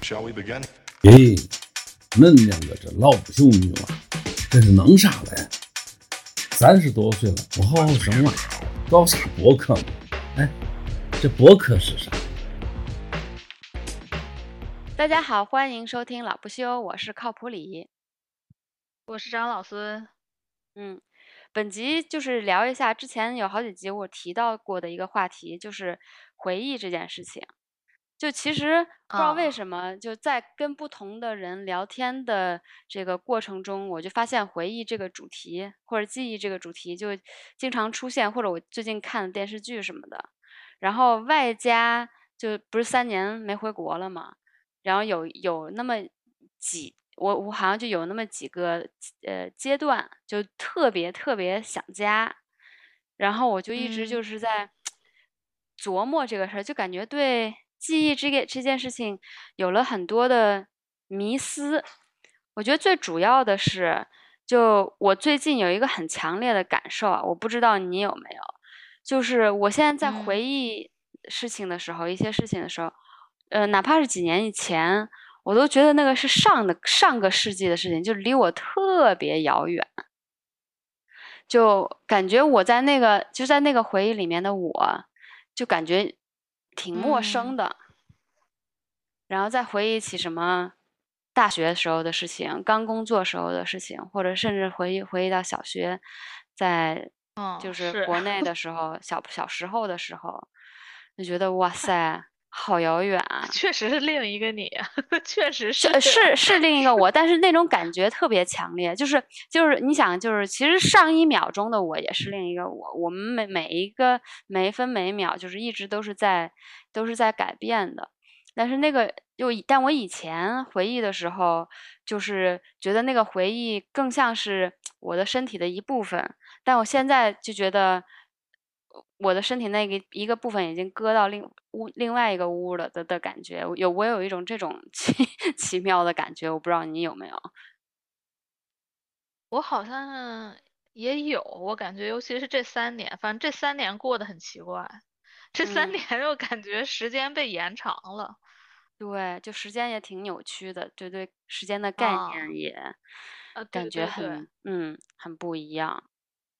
Shall we begin? 咦，恁两个这老不休女娃，这是弄啥嘞？三十多岁了，不好好生娃，搞啥博客嘛？哎，这博客是啥？大家好，欢迎收听老不休，我是靠谱李。我是张老孙，嗯，本集就是聊一下之前有好几集我提到过的一个话题，就是回忆这件事情。就其实不知道为啊什么，就在跟不同的人聊天的这个过程中，我就发现回忆这个主题或者记忆这个主题就经常出现，或者我最近看的电视剧什么的。然后外加就不是三年没回国了嘛，然后有有那么几，我我好像就有那么几个呃阶段，就特别特别想家，然后我就一直嗯。就是在 琢磨这个事儿，就感觉对记忆这个这件事情有了很多的迷思。我觉得最主要的是，就我最近有一个很强烈的感受啊，我不知道你有没有，就是我现在在回嗯忆事情的时候，一些事情的时候，呃，哪怕是几年以前，我都觉得那个是上的上个世纪的事情，就离我特别遥远。就感觉我在那个就在那个回忆里面的我，就感觉挺陌生嗯的。然后再回忆起什么大学时候的事情、刚工作时候的事情，或者甚至回忆回忆到小学，在嗯，就是国内的时候，小小时候的时候，就觉得哇 塞，好遥远啊！确实是另一个你，确实是是是是另一个我，但是那种感觉特别强烈，就是就是你想，就是其实上一秒钟的我也是另一个我，我们每每一个每一分每一秒，就是一直都是在都是在改变的。但是那个就以但我以前回忆的时候，就是觉得那个回忆更像是我的身体的一部分，但我现在就觉得。我的身体那个一个部分已经割到另屋另外一个屋了的的感觉，有我有一种这种 奇奇妙的感觉，我不知道你有没有？我好像也有，我感觉尤其是这三年，反正这三年过得很奇怪，这三嗯年又感觉时间被延长了对，就时间也挺扭曲的，对对，时间的概啊念也啊，感觉。很嗯很不一样。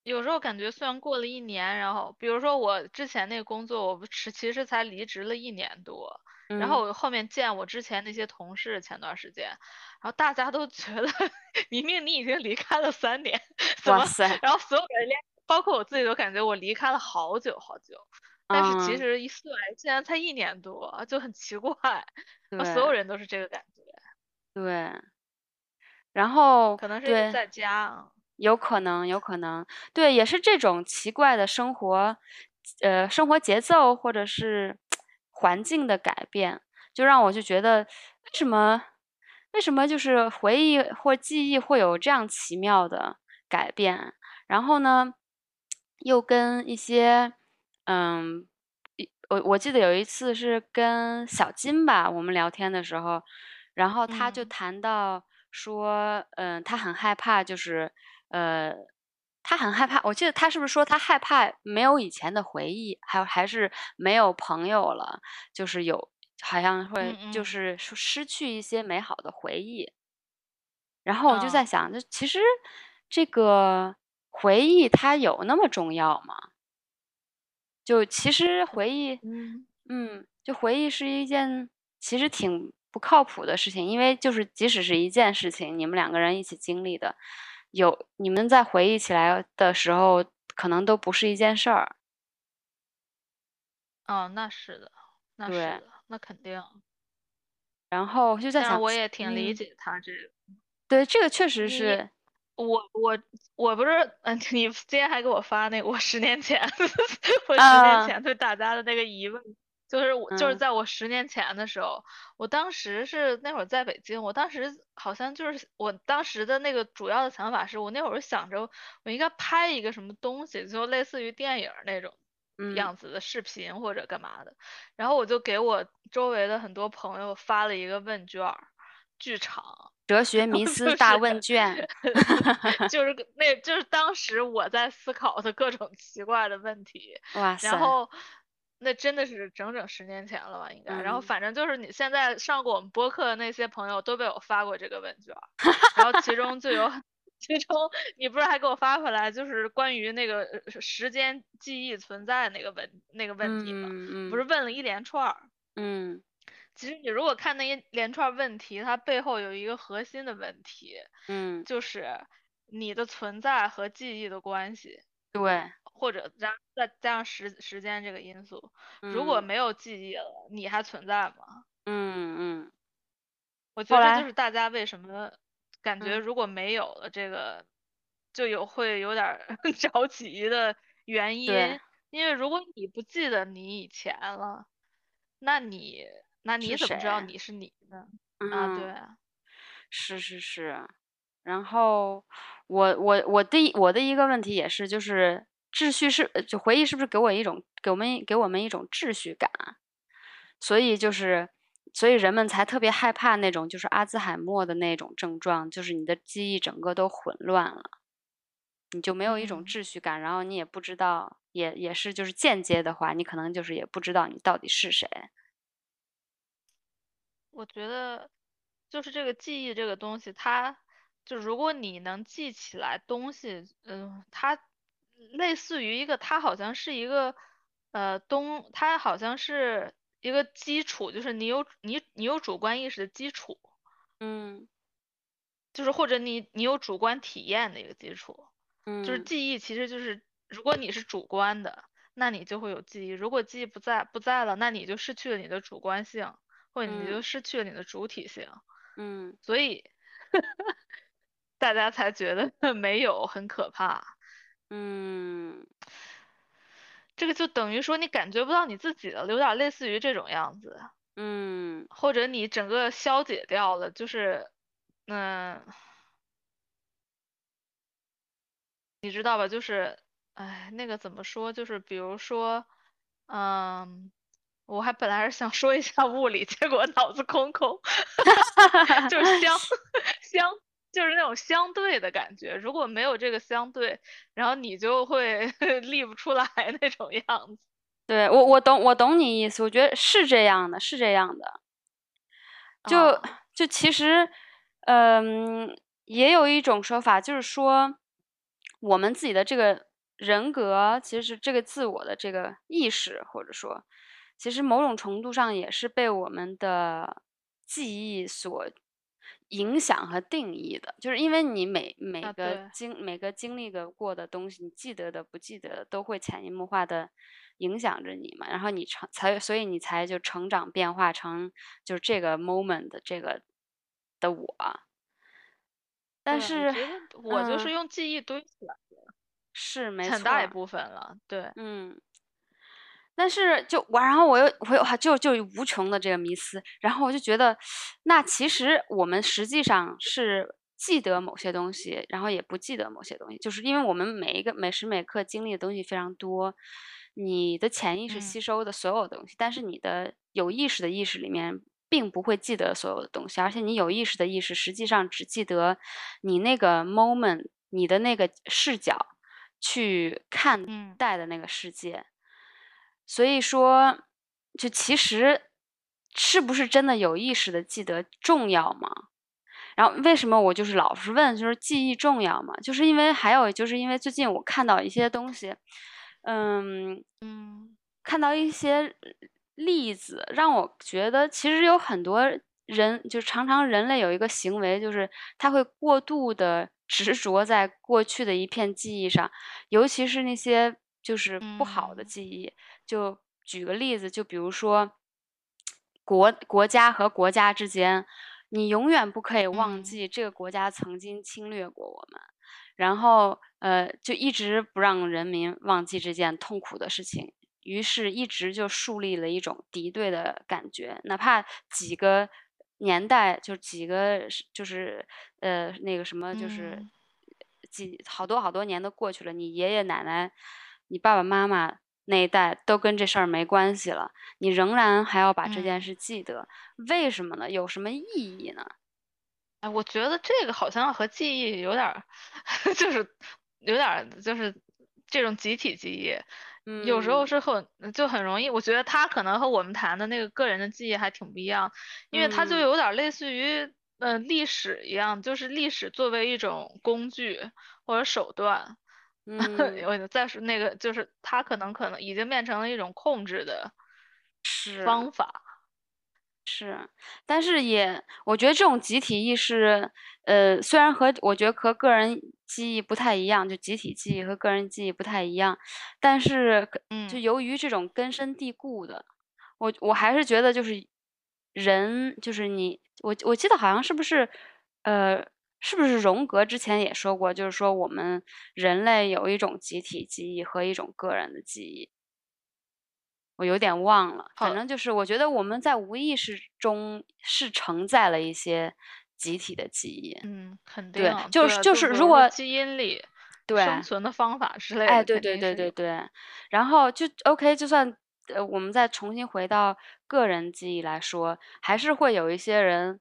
有时候感觉虽然过了一年，然后比如说我之前那个工作，我不是其实才离职了一年多，然后嗯我后面见我之前那些同事，前段时间，然后大家都觉得 明明你已经离开了三年，怎么？哇塞，然后所有人连包括我自己都感觉我离开了好久好久，但是其嗯，实一算竟然才一年多，就很奇怪，所有人都是这个感觉，对，然后可能是因为。在家啊，有可能，有可能，对，也是这种奇怪的生活，呃，生活节奏或者是环境的改变，就让我就觉得，为什么，为什么就是回忆或记忆会有这样奇妙的改变？然后呢，又跟一些，嗯，一我我记得有一次是跟小金吧，我们聊天的时候，然后他就嗯。谈到说，嗯、他很害怕，就是呃，他很害怕。我记得他是不是说他害怕没有以前的回忆，还有还是没有朋友了，就是有好像会就是说失去一些美好的回忆。然后我就在啊。想，就其实这个回忆它有那么重要吗？就其实回忆，嗯嗯，就回忆是一件其实挺不靠谱的事情，因为就是即使是一件事情，你们两个人一起经历的，有你们在回忆起来的时候，可能都不是一件事儿。哦，那是的，那是，的，那肯定。然后就在想，我也挺理嗯，解他这个，对，这个确实是，我我我不是，嗯，你今天还给我发那个我十年前，我十年啊，前对大家的那个疑问，就是我就是嗯。在我十年前的时候，我当时是那会儿在北京，我当时好像就是我当时的那个主要的想法是我那会儿想着我应该拍一个什么东西，就类似于电影那种嗯。样子的视频或者干嘛的。然后我就给我周围的很多朋友发了一个问卷儿，巨长，哲学迷思大问卷，就是 那就是当时我在思考的各种奇怪的问题，哇。塞，然后那真的是整整十年前了吧，应该。然后嗯。反正就是你现在上过我们播客的那些朋友都被我发过这个问卷儿，然后其中就有，其中你不是还给我发回来，就是关于那个呃时间记忆存在那个问那个问题嘛，嗯不是问了一连串儿。嗯。其实你如果看那一连串问题，它背后有一个核心的问题，嗯，就是你的存在和记忆的关系，对，或者加再加上时时间这个因素。如果嗯没有记忆了，你还存在吗？嗯嗯我觉得就是大家为什么感觉嗯如果没有了这个，就有会有点儿 着急的原因。因为如果你不记得你以前了，那你那你怎么知道你是你呢？啊，嗯对啊，是是是，然后我我我第我的一个问题也是，就是秩序是呃就回忆是不是给我一种给我们给我们一种秩序感啊，所以就是所以人们才特别害怕那种就是阿兹海默的那种症状，就是你的记忆整个都混乱了，你就没有一种嗯秩序感，然后你也不知道，也也是就是间接的话，你可能就是也不知道你到底是谁。我觉得就是这个记忆这个东西，它就如果你能记起来东西，嗯、它类似于一个，它好像是一个呃东，它好像是一个基础，就是你有你你有主观意识的基础，嗯。就是或者你你有主观体验的一个基础，嗯就是嗯。记忆其实就是如果你是主观的，那你就会有记忆；如果记忆不在不在了，那你就失去了你的主观性，或者你就嗯。失去了你的主体性。嗯。所以 大家才觉得 没有很可怕。嗯这个就等于说你感觉不到你自己了，有点类似于这种样子，嗯或者你整个消解掉了，就是，嗯，你知道吧？就是，哎，那个怎么说？就是比如说，嗯，我还本来是想说一下物理，结果脑子空空，就是相 相，就是那种相对的感觉。如果没有这个相对，然后你就会 立不出来 那种样子。对我我懂我懂你意思，我觉得是这样的，是这样的。就啊就其实，嗯，也有一种说法，就是说，我们自己的这个人格，其实是这个自我的这个意识，或者说，其实某种程度上也是被我们的记忆所影响和定义的。就是因为你每每啊个对经每个经历的过的东西，你记得的、不记得的，都会潜移默化的影响着你嘛。然后你成才，所以你才就成长变化成就是这个 moment 的这个的我。但是我就是嗯用记忆堆起来的是没错，很大一部分了。对，嗯。但是就我，然后我又我又就就无穷的这个迷思，然后我就觉得，那其实我们实际上是记得某些东西，然后也不记得某些东西，就是因为我们每一个每时每刻经历的东西非常多，你的潜意识嗯吸收的所有东西，但是你的有意识的意识里面并不会记得所有的东西，而且你有意识的意识实际上只记得你那个 moment，你的那个视角去看嗯待的那个世界。所以说，就其实是不是真的有意识的记得重要吗？然后为什么我就是老是问，就是记忆重要吗？就是因为还有就是因为最近我看到一些东西，嗯，嗯看到一些例子，让我觉得其实有很多人，就常常人类有一个行为，就是他会过度的执着在过去的一片记忆上，尤其是那些就是不好的嗯记忆。就举个例子，就比如说国国家和国家之间，你永远不可以忘嗯记这个国家曾经侵略过我们。然后呃，就一直不让人民忘记这件痛苦的事情，于是一直就树立了一种敌对的感觉，哪怕几个年代，就几个就是呃那个什么，就是嗯几好多好多年都过去了，你爷爷奶奶、你爸爸妈妈那一代都跟这事儿没关系了，你仍然还要把这件嗯事记得，为什么呢？有什么意义呢？哎，我觉得这个好像和记忆有点儿，就是有点儿就是这种集体记忆嗯有时候嗯是很就很容易，我觉得它可能和我们谈的那个个人的记忆还挺不一样，因为它就嗯有点类似于呃历史一样，就是历史作为一种工具或者手段，嗯我再说那个就是它可能可能已经变成了一种控制的是。方法。是，但是也，我觉得这种集体意识，呃，虽然和我觉得和个人记忆不太一样，就集体记忆和个人记忆不太一样，但是嗯就嗯由于这种根深蒂固的，我我还是觉得就是人，就是你，我我记得好像是不是，呃，是不是荣格之前也说过，就是说我们人类有一种集体记忆和一种个人的记忆。我有点忘了，反正就是我觉得我们在无意识中是承载了一些集体的记忆。嗯，肯定对，就是对就是如果基因里对生存的方法之类的哎，的，对对对对对，然后就 OK，就算呃我们再重新回到个人记忆来说，还是会有一些人，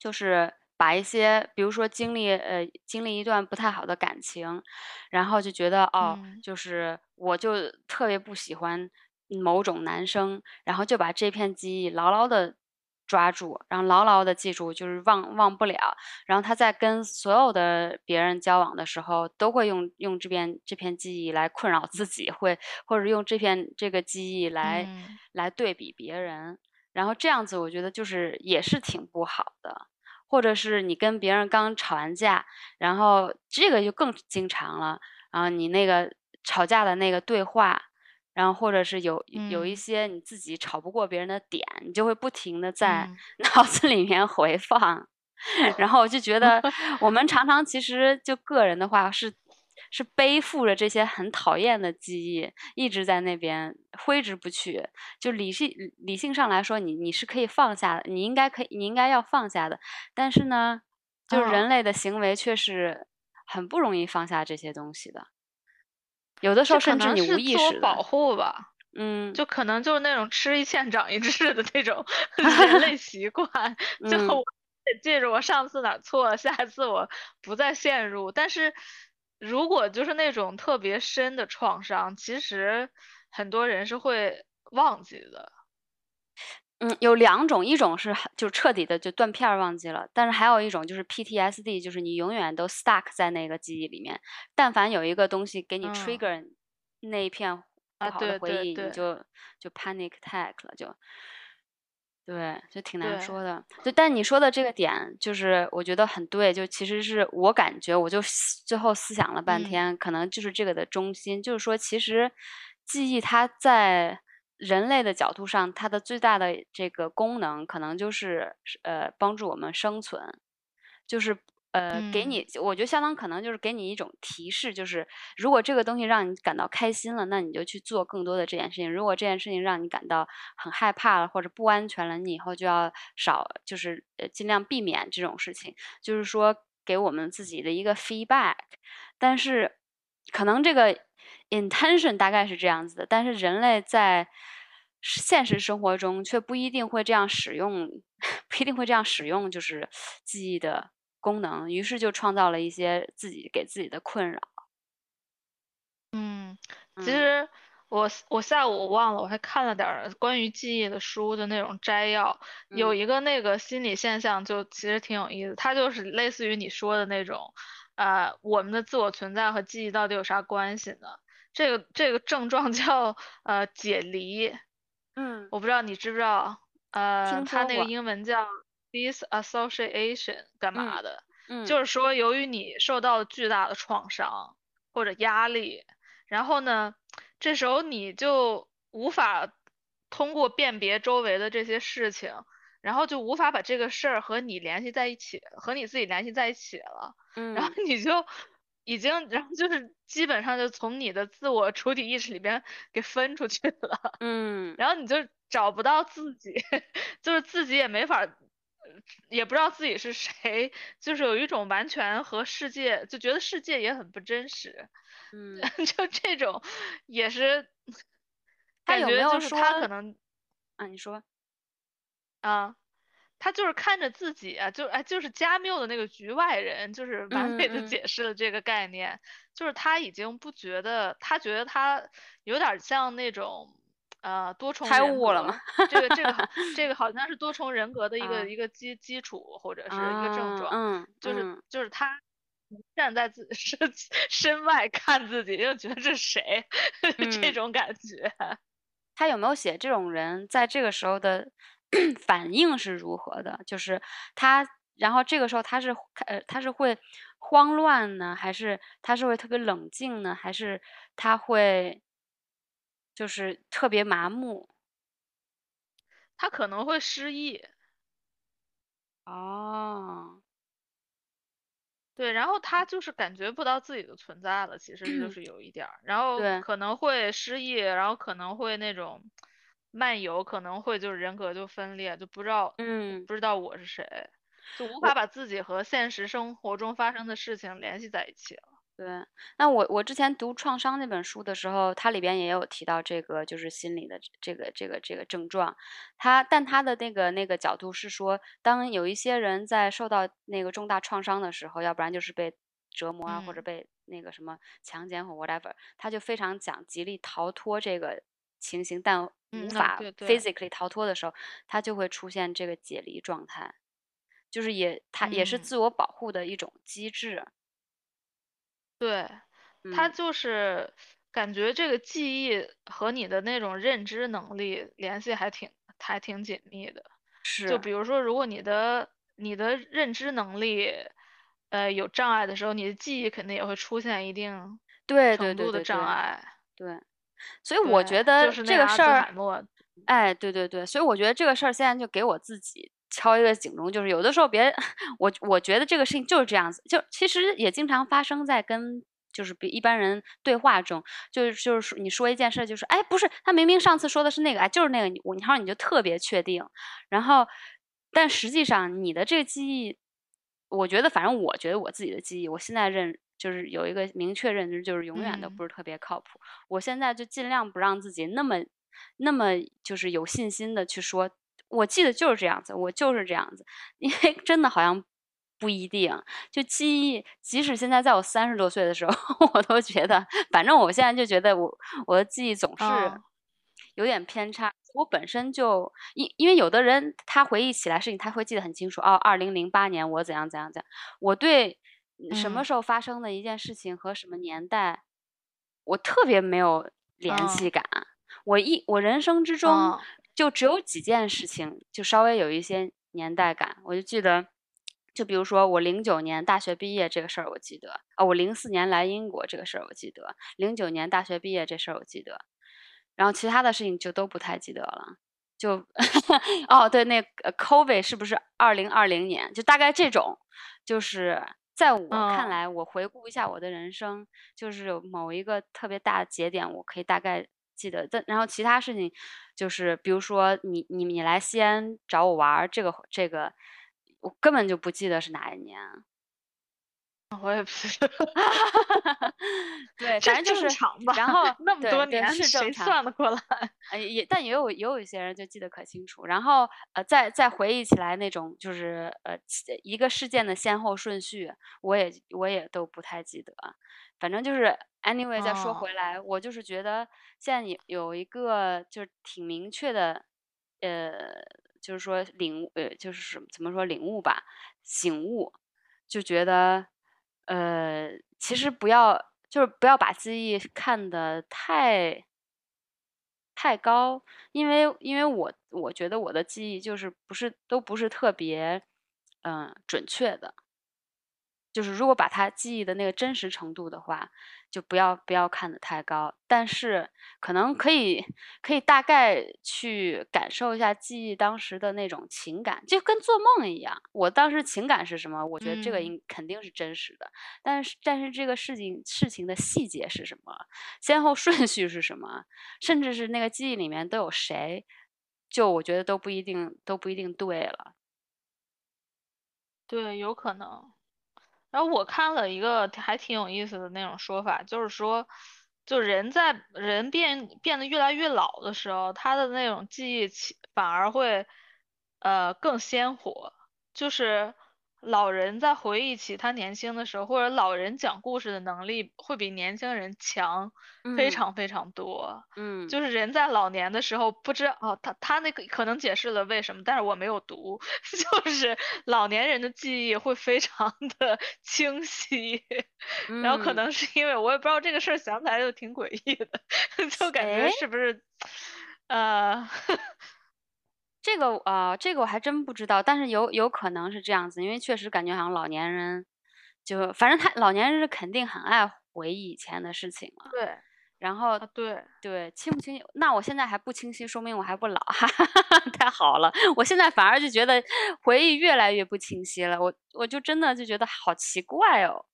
就是把一些，比如说经历呃经历一段不太好的感情，然后就觉得哦，嗯就是我就特别不喜欢某种男生，然后就把这片记忆牢牢的抓住，然后牢牢的记住，就是忘忘不了。然后他在跟所有的别人交往的时候，都会用用这片这片记忆来困扰自己，会或者用这片这个记忆来、嗯来对比别人，然后这样子我觉得就是也是挺不好的。或者是你跟别人刚吵完架，然后这个就更经常了，然后你那个吵架的那个对话，然后或者是有有一嗯些你自己吵不过别人的点，你就会不停的在嗯 脑子里面回放。然后我就觉得，我们常常其实就个人的话是是背负着这些很讨厌的记忆，一直在那边挥之不去。就理性理性上来说，你你是可以放下的，你应该可以，你应该要放下的。但是呢，就是啊人类的行为却是很不容易放下这些东西的。有的时候甚至你无意识保，护吧。嗯，就可能就是那种吃一堑长一智的那种 人类习惯，就记着我上次哪儿错了，下一次我不再陷入。但是如果就是那种特别深的创伤，其实很多人是会忘记的。嗯，有两种，一种是就彻底的就断片儿忘记了，但是还有一种就是 PTSD，就是你永远都 stuck 在那个记忆里面。但凡有一个东西给你嗯 trigger 那一片不啊好的对回忆，你对对就就 panic attack 了，就对，就挺难说的。就但你说的这个点，就是我觉得很对，就其实是我感觉，我就思最后思想了半嗯。天，可能就是这个的中心，就是说，其实记忆它在人类的角度上，它的最大的这个功能，可能就是呃帮助我们生存，就是呃给嗯。你，我觉得相当可能就是给你一种提示，就是如果这个东西让你感到开心了，那你就去做更多的这件事情；如果这件事情让你感到很害怕了或者不安全了，你以后就要少，就是呃尽量避免这种事情。就是说给我们自己的一个 feedback，但是可能这个 intention 大概是这样子的，但是人类在现实生活中却不一定会这样使用，不一定会这样使用，就是记忆的功能，于是就创造了一些自己给自己的困扰。嗯，嗯其实我我下午我忘了，我还看了点儿关于记忆的书的那种摘要，有嗯一个那个心理现象就其实挺有意思，它就是类似于你说的那种，呃，我们的自我存在和记忆到底有啥关系呢？这个这个症状 叫呃解离，嗯我不知道你知不知道，呃，听它那个英文叫 disassociation 干嘛的？嗯就是说，由于你受到了巨大的创伤或者压力，然后呢，这时候你就无法通过辨别周围的这些事情，然后就无法把这个事儿和你联系在一起，和你自己联系在一起了，然后嗯你就已经，然后就是基本上就从你的自我主体意识里边给分出去了。嗯然后你就找不到自己，就是自己也没法也不知道自己是谁，就是有一种完全和世界就觉得世界也很不真实，嗯，就这种也是他有没有感觉就是他可能啊？你说，啊，他就是看着自己啊，就哎就是加缪的那个局外人，就是完美的解释了这个概念，就是他已经不觉得，他觉得他有点像那种呃多重开人格悟了吗这个这个好 这个好像是多重人格的一个、啊一个基基础或者是一个症啊状，嗯，就是嗯就是他站在自 身身外看自己，就觉得这是谁？这嗯。种感觉。他有没有写这种人在这个时候的 反应是如何的？就是他，然后这个时候他是呃他是会慌乱呢，还是他是会特别冷静呢，还是他会就是特别麻木？他可能会失忆，哦，对，然后他就是感觉不到自己的存在了，其实就是有一点儿，然后可能会失忆，然后可能会那种漫游，可能会就是人格就分裂，就不知道嗯，不知道我是谁，就无法把自己和现实生活中发生的事情联系在一起了。对。那我我之前读《创伤》那本书的时候，它里边也有提到这个，就是心理的这个这个这个症状。它但它的那个那个角度是说，当有一些人在受到那个重大创伤的时候，要不然就是被折磨啊，或者嗯被那个什么强奸或 whatever，他就非常讲极力逃脱这个情形，但无法 physically 逃脱的时候，他就会出现这个解离状态，就是也他也是嗯自我保护的一种机制。对，他嗯就是感觉这个记忆和你的那种认知能力联系还挺还挺紧密的。就是比如说，如果你的你的认知能力，呃，有障碍的时候，你的记忆肯定也会出现一定对对程度的对对对障碍。对，所以我对觉得就是那个阿兹这个事儿哎，对对对，所以我觉得这个事儿现在就给我自己敲一个警钟，就是有的时候别 我我觉得这个事情就是这样子，就其实也经常发生在跟就是比一般人对话中，就是就是说你说一件事儿，就是哎不是，他明明上次说的是那个，哎就是那个，你我然后你就特别确定，然后但实际上你的这个记忆，我觉得反正我觉得我自己的记忆，我现在认就是有一个明确认知，就是永远都嗯不是特别靠谱。我现在就尽量不让自己那么那么就是有信心的去说，我记得就是这样子，我就是这样子，因为真的好像不一定。就记忆，即使现在在我三十多岁的时候，我都觉得，反正我现在就觉得我我的记忆总是嗯有点偏差。我本身就因因为有的人他回忆起来事情，他会记得很清楚。哦，二零零八年我怎样怎样怎样。我对什么嗯时候发生的一件事情和什么年代，我特别没有联嗯系感。我一我人生之中嗯就只有几件事情，就稍微有一些年代感。我就记得，就比如说我零九年大学毕业这个事儿，我记得啊、我零四年来英国这个事儿我记得，零九年大学毕业这事儿我记得，然后其他的事情就都不太记得了。就 哦，对，那个 COVID 是不是二零二零年？就大概这种，就是在我看嗯来，我回顾一下我的人生，就是有某一个特别大的节点，我可以大概记得。但然后其他事情，就是比如说你你你来西安找我玩，这个这个，我根本就不记得是哪一年。我也不 是，对，反正就是？然后那么多年，是正常算得过来？呃，也但也有也有一些人就记得可清楚，然后呃，再再回忆起来那种就是呃一个事件的先后顺序，我也我也都不太记得。反正就是 anyway，再说哦回来，我就是觉得现在有有一个就是挺明确的，呃，就是说领悟，呃，就是什么怎么说领悟吧，醒悟，就觉得呃，其实不要就是不要把记忆看得太。太高，因为因为我我觉得我的记忆就是不是都不是特别嗯、准确的，就是如果把它记忆的那个真实程度的话，就不要不要看得太高，但是可能可以可以大概去感受一下记忆当时的那种情感，就跟做梦一样。我当时情感是什么？我觉得这个嗯应肯定是真实的，但是但是这个事情事情的细节是什么，先后顺序是什么，甚至是那个记忆里面都有谁，就我觉得都不一定都不一定对了。对，有可能。然后我看了一个还挺有意思的那种说法，就是说，就人在人变变得越来越老的时候，他的那种记忆反而会，呃更鲜活，就是老人在回忆起他年轻的时候，或者老人讲故事的能力会比年轻人强非嗯。常非常多。嗯，就是人在老年的时候不知道哦，他他那个可能解释了为什么，但是我没有读，就是老年人的记忆会非常的 清晰，然后可嗯。能是因为我也不知道这个事儿想起来就挺诡异的，就感觉是不是呃这个呃，这个我还真不知道，但是有有可能是这样子，因为确实感觉好像老年人，就反正他老年人是肯定很爱回忆以前的事情了。对然后啊对。对清不清晰？那我现在还不清晰，说明我还不老，哈哈哈哈，太好了！我现在反而就觉得回忆越来越不清晰了，我我就真的就觉得好奇怪哦。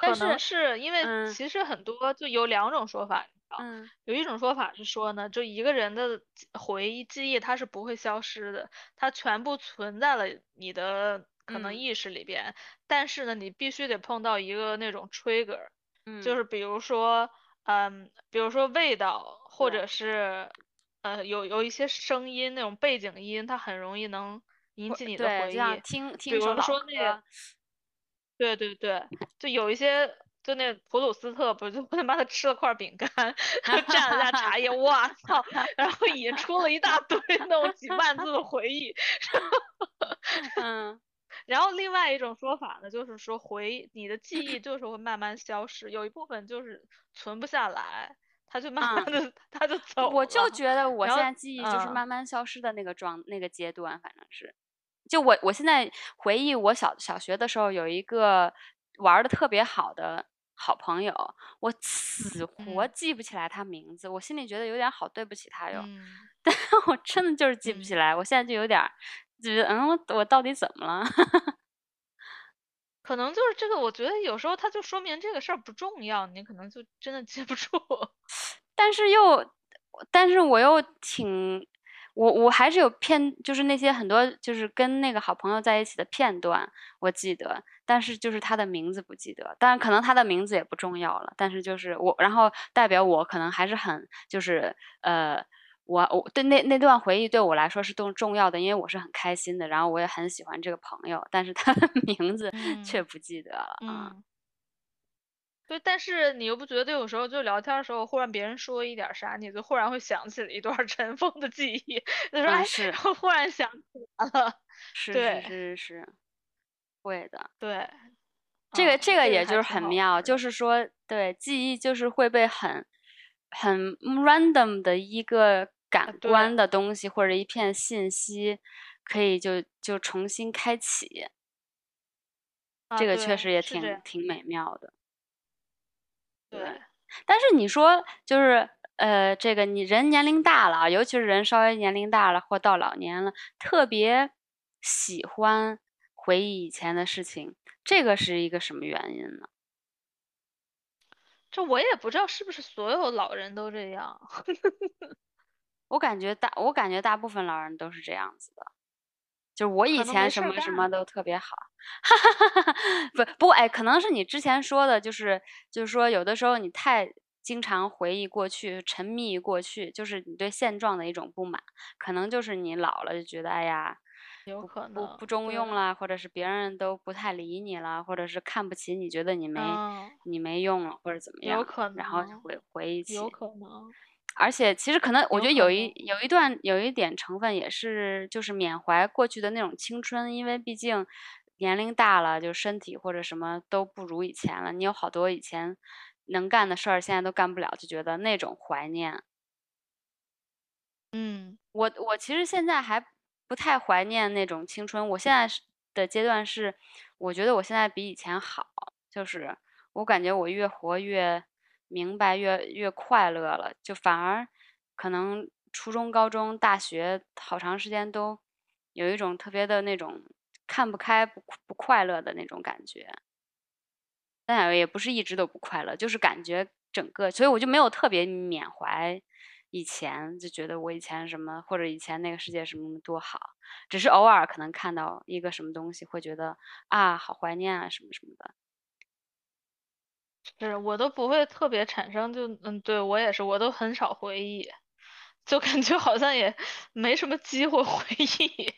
但可能是是因为嗯其实很多就有两种说法，嗯。有一种说法是说呢，就一个人的回忆记忆它是不会消失的，它全部存在了你的可能嗯。意识里边，但是呢，你必须得碰到一个那种 trigger，嗯，就是比如说，嗯，比如说味道，或者是呃有有一些声音那种背景音，它很容易能引起你的对，回忆。听比如说那个歌，对对对，就有一些，就那普鲁斯特不就 他妈的吃了块饼干，蘸了下茶叶，哇操，然后引出了一大堆那种几万字的回忆。嗯然后另外一种说法呢，就是说回你的记忆就是会慢慢消失，有一部分就是存不下来，他就慢慢嗯的它就走我就。觉得我现在记忆就是嗯慢慢消失的那个状那个阶段，反正是，就我我现在回忆我小小学的时候有一个玩的特别好的好朋友，我死活嗯记不起来他名字，我心里觉得有点好对不起他哟，嗯，但我真的就是记不起嗯来，我现在就有点就觉得嗯我我到底怎么了？可能就是这个，我觉得有时候他就说明这个事儿不重要，你可能就真的记不住。但是又，但是我又挺，我我还是有片，就是那些很多就是跟那个好朋友在一起的片段，我记得，但是就是他的名字不记得，当然可能他的名字也不重要了，但是就是我，然后代表我可能还是很就是呃。我我对那那段回忆对我来说是重重要的，因为我是很开心的，然后我也很喜欢这个朋友，但是他的名字却嗯不记得了啊。嗯，对，但是你又不觉得有时候就聊天的时候，忽然别人说一点啥，你就忽然会想起了一段 尘封的记忆，就说嗯，哎，是我忽然想起来了。是是是是，会的。对，这个嗯，这这个也就是很妙，就是说，对，记忆就是会被很很 random 的一个啊，感官，的东西或者一片信息，可以就就重新开启，啊，这个确，实也。挺挺美妙的。对，对，但是你说就是呃，这个你人年龄大了啊，尤其是人稍微年龄大了或到老年了，特别喜欢回忆以前的事情，这个是一个什么原因呢？这我也不知道是不是所有老人都这样。我感觉大，我感觉大部分老人都是这样子的，就是我以前什么什么都特别好，哈哈哈哈不不哎，可能是你之前说的，就是就是说有的时候你太经常回忆过去，沉迷于过去，就是你对现状的一种不满，可能就是你老了就觉得哎呀，有不不可能，不中用对，啦，或者是别人都不太理你了，或者是看不起你，觉得你没嗯，你没用了，或者怎么样，有可能然后回回忆有起。可能，而且其实可能，我觉得有一能，有一段有一点成分也是就是缅怀过去的那种青春，因为毕竟年龄大了，就身体或者什么都不如以前了。你有好多以前能干的事儿，现在都干不了，就觉得那种怀念。嗯我我其实现在还不太怀念那种青春，我现在的阶段是，我觉得我现在比以前好，就是我感觉我越活越明白，越越快乐了，就反而可能初中、高中、大学好长时间都有一种特别的那种看不开、不不快乐的那种感觉，但也不是一直都不快乐，就是感觉整个，所以我就没有特别缅怀以前，就觉得我以前什么或者以前那个世界什么多好，只是偶尔可能看到一个什么东西，会觉得啊，好怀念啊什么什么的。是我都不会特别产生就，嗯，对，我也是，我都很少回忆，就感觉好像也没什么机会回忆，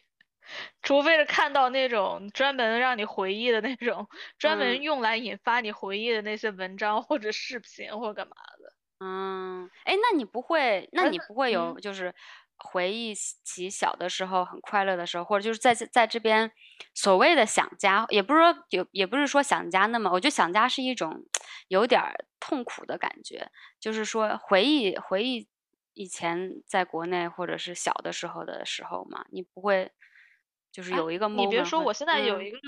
除非是看到那种专门让你回忆的那种，专门用来引发你回忆的那些文章或者视频或者干嘛的。嗯，哎，那你不会，那你不会有就是回忆起小的时候很快乐的时候，或者就是在在这边所谓的想家，也不是说有，也不是说想家那么，我觉得想家是一种 有点痛苦的感觉，就是说回忆回忆以前在国内或者是小的时候的时候嘛，你不会就是有一个你别说，我现在有一个。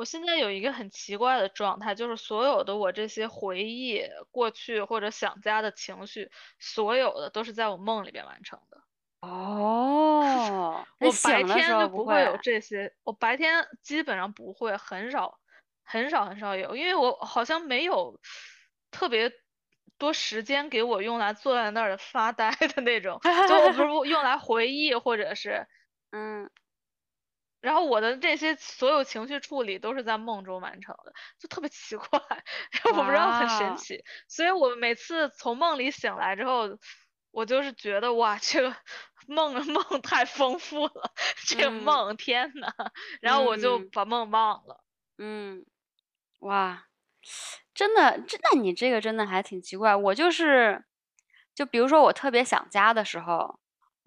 我现在有一个很奇怪的状态，就是所有的我这些回忆过去或者想家的情绪，所有的都是在我梦里边完成的。哦，我白天就不会有这些，我白天基本上不会，很少，很少，很少有，因为我好像没有特别多时间给我用来坐在那儿发呆的那种，就我不是用来回忆或者是，嗯。然后我的这些所有情绪处理都是在梦中完成的，就特别奇怪，我不知道很神奇。所以我每次从梦里醒来之后，我就是觉得哇，这个梦梦太丰富了，这个梦天呐，然后我就把梦忘了。嗯，哇，真的，真的，你这个真的还挺奇怪。我就是，就比如说我特别想家的时候。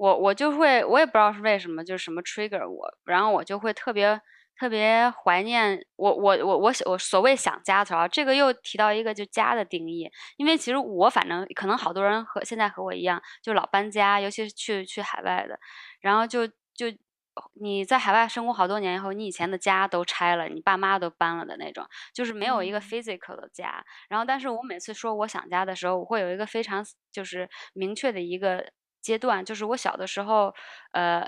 我我就会，我也不知道是为什么，就是什么 trigger 我，然后我就会特别特别怀念我我我我我所谓想家的时候，这个又提到一个就家的定义，因为其实我反正可能好多人和现在和我一样，就老搬家，尤其是去去海外的，然后就就你在海外生活好多年以后，你以前的家都拆了，你爸妈都搬了的那种，就是没有一个 physical 的家。然后，但是我每次说我想家的时候，我会有一个非常就是明确的一个。阶段就是我小的时候，呃，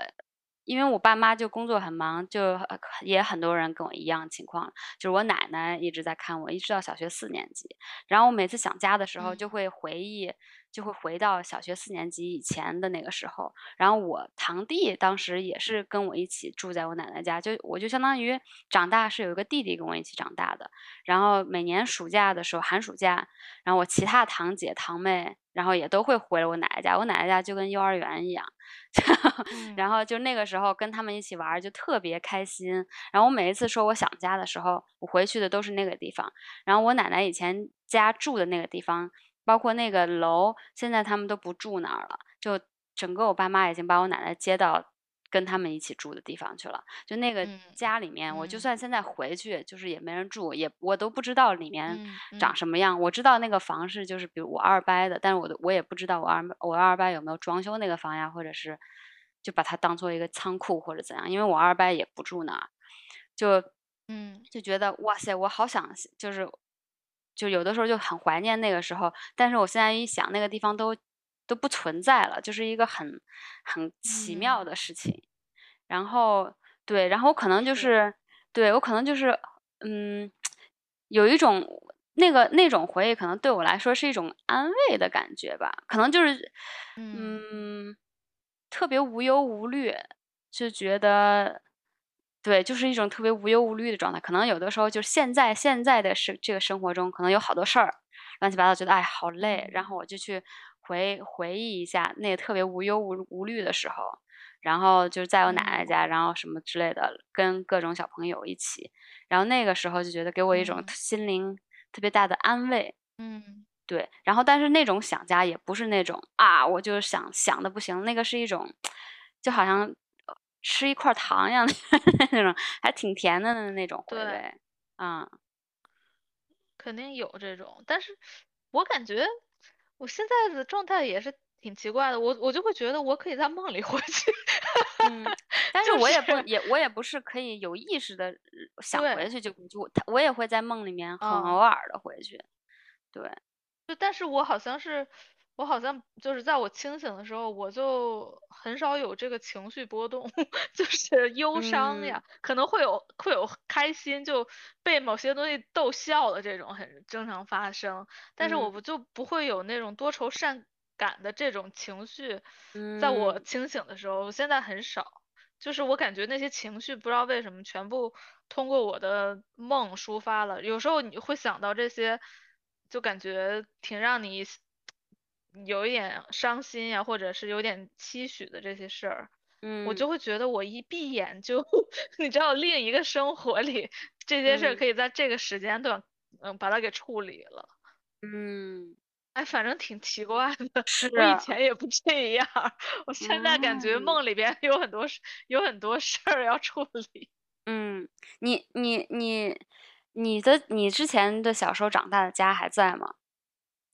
因为我爸妈就工作很忙，就也很多人跟我一样情况，就是我奶奶一直在看我，一直到小学四年级。然后我每次想家的时候，就会回忆，就会回到小学四年级以前的那个时候。然后我堂弟当时也是跟我一起住在我奶奶家，就我就相当于长大是有一个弟弟跟我一起长大的。然后每年暑假的时候，寒暑假，然后我其他堂姐堂妹。然后也都会回我奶奶家，我奶奶家就跟幼儿园一样，然后就那个时候跟他们一起玩就特别开心。然后我每一次说我想家的时候，我回去的都是那个地方。然后我奶奶以前家住的那个地方，包括那个楼，现在他们都不住那儿了，就整个我爸妈已经把我奶奶接到。跟他们一起住的地方去了，就那个家里面，我就算现在回去，就是也没人住，也我都不知道里面长什么样。我知道那个房是就是比如我二伯的，但是我我也不知道我二我二伯有没有装修那个房呀，或者是就把它当做一个仓库或者怎样，因为我二伯也不住那儿，就嗯就觉得哇塞，我好想就是就有的时候就很怀念那个时候，但是我现在一想那个地方都。都不存在了，就是一个很很奇妙的事情。然后对，然后我可能就是对我可能就是嗯，有一种那个那种回忆，可能对我来说是一种安慰的感觉吧。可能就是嗯，特别无忧无虑，就觉得对，就是一种特别无忧无虑的状态。可能有的时候就是现在现在的生这个生活中，可能有好多事儿乱七八糟，觉得哎好累，然后我就去。回回忆一下那个特别无忧无无虑的时候，然后就是在我奶奶家，然后什么之类的，跟各种小朋友一起，然后那个时候就觉得给我一种心灵特别大的安慰。嗯，对。然后但是那种想家也不是那种啊，我就想想的不行，那个是一种就好像吃一块糖一样的 那种，还挺甜的那种回味。嗯，肯定有这种，但是我感觉。我现在的状态也是挺奇怪的，我我就会觉得我可以在梦里回去，嗯，但 是我也不也我也不是可以有意识的想回去就就我也会在梦里面很偶尔的回去，对，就但是我好像是。我好像就是在我清醒的时候，我就很少有这个情绪波动，就是忧伤呀，可能会有会有开心，就被某些东西逗笑的这种很正常发生，但是我不就不会有那种多愁善感的这种情绪，在我清醒的时候，现在很少，就是我感觉那些情绪不知道为什么全部通过我的梦抒发了，有时候你会想到这些，就感觉挺让你。有一点伤心呀，或者是有点期许的这些事儿，嗯，我就会觉得我一闭眼就，你知道另一个生活里这些事儿嗯可以在这个时间段，嗯，把它给处理了。嗯，哎，反正挺奇怪的，是我以前也不这样，我现在感觉嗯梦里边有很多事，有很多事儿要处理。嗯，你你你你的你之前的小时候长大的家还在吗？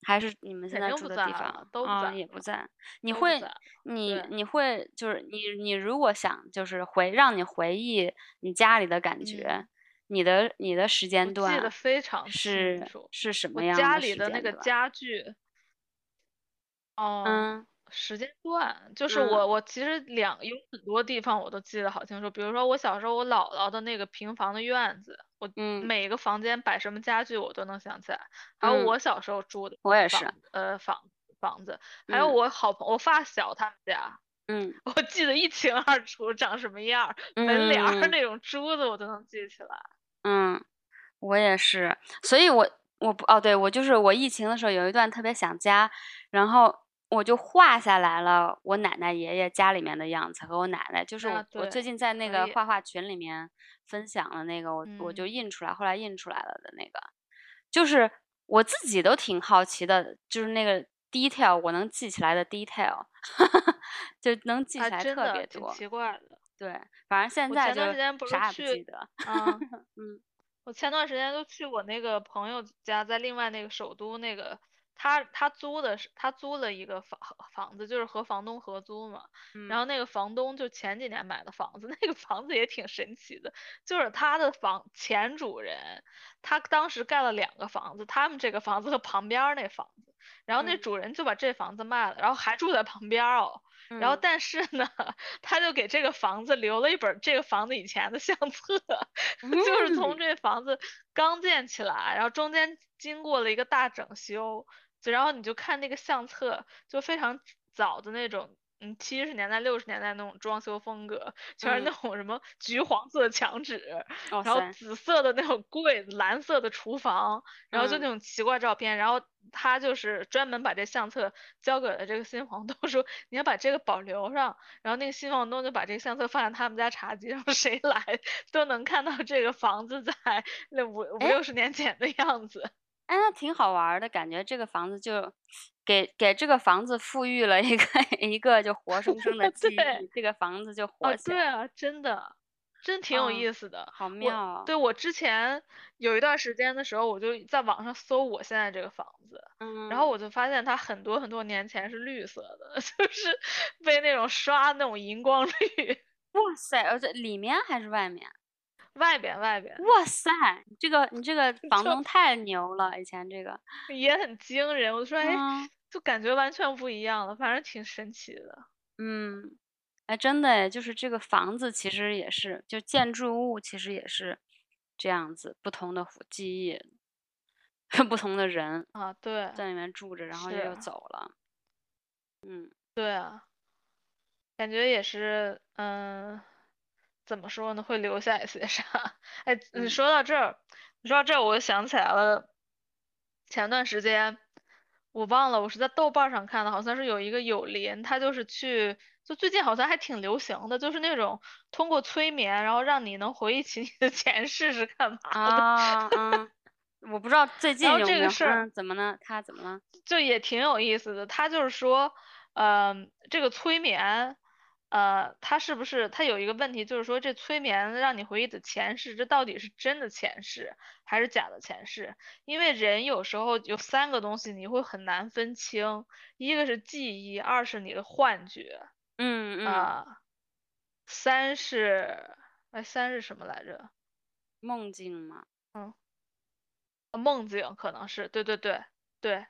还是你们现在住的地方都不啊在也不在？你会你你会就是你你如果想就是回让你回忆你家里的感觉，嗯你的你的时间我记得段非常清是楚，是什么样的家里的那个？家具，哦，嗯时间段就是嗯。我我其实两有很多地方我都记得好清楚，比如说我小时候我姥姥的那个平房的院子，我嗯。每个房间摆什么家具我都能想起来，还有嗯。我小时候住的我也是。呃房房子，还有嗯。我好朋我发小他们家，嗯。我记得一清二楚长什么样儿，门帘儿嗯。那种珠子我都能记起来。嗯，我也是，所以我我不哦，对我就是我疫情的时候有一段特别想家，然后我就画下来了我奶奶爷爷家里面的样子和我奶奶，就是我、啊我最近在那个画画群里面分享了那个我、我就嗯印出来，后来印出来了的那个，就是我自己都挺好奇的，就是那个 detail 我能记起来的 detail，就能记起还来特别多。奇怪的。对，反正现在就啥也不去记得。嗯，嗯我前段时间都去我那个朋友家，在另外那个首都那个，他他租的是他租了一个房房子，就是和房东合租嘛。然后嗯那个房东就前几年买的房子，那个房子也挺神奇的，就是他的房前主人，他当时盖了两个房子，他们这个房子和旁边那房子，然后那嗯主人就把这房子卖了，然后还住在旁边儿哦。然后嗯但是呢，他就给这个房子留了一本这个房子以前的相册，就是从嗯这房子刚建起来，然后中间经过了一个大整修，然后你就看那个相册，就非常早的那种。嗯，七十年代、六十年代那种装修风格，全是那嗯。种什么橘黄色的墙纸，哇然后，紫色的那种柜子，蓝色的厨房，然后就那嗯。种奇怪照片，然后他就是专门把这相册交给了这个新房东，说你要把这个保留上，然后那个新房东就把这个相册放在他们家茶几上，谁来 都能看到这个房子在那五五哎六十年前的样子。哎，那挺好玩儿的感觉，这个房子就给给这个房子赋予了一个 一个就活生生的 记对忆，这个房子就哦，活起来，对啊，真的，真挺有哦意思的。好我妙哦。对我之前有一段时间的时候，我就在网上搜我现在这个房子，然后嗯我就发现它很多很多年前是绿色的，就是被那种刷那种荧光绿。哇塞，而且里面还是外面？外边外边。哇塞，你这个你这个房东太牛了，以前这个，也很惊人，我就说哎，嗯就感觉完全不一样了，反正挺神奇的。嗯，哎，真的哎，就是这个房子其实也是，就建筑物其实也是这样子，不同的记忆，不同的人啊，对在里面住着，然后又是走了。嗯。对啊，感觉也是，嗯，怎么说呢，会留下一些啥？哎，你嗯说到这儿，你说到这儿，我就想起来了，前段时间我忘了，我是在豆瓣上看的，好像是有一个友邻，他就是去，就最近好像还挺流行的，就是那种通过催眠，然后让你能回忆起你的前世是干嘛的，啊嗯，我不知道最近然后有没有，这个事儿嗯，怎么呢？他怎么了？就也挺有意思的。他就是说，呃，这个催眠，呃，他是不是他有一个问题，就是说这催眠让你回忆的前世，这到底是真的前世还是假的前世？因为人有时候有三个东西你会很难分清，一个是记忆，二是你的幻觉，嗯嗯，啊、三是，哎，三是什么来着？梦境吗？嗯梦境可能是，对对对对，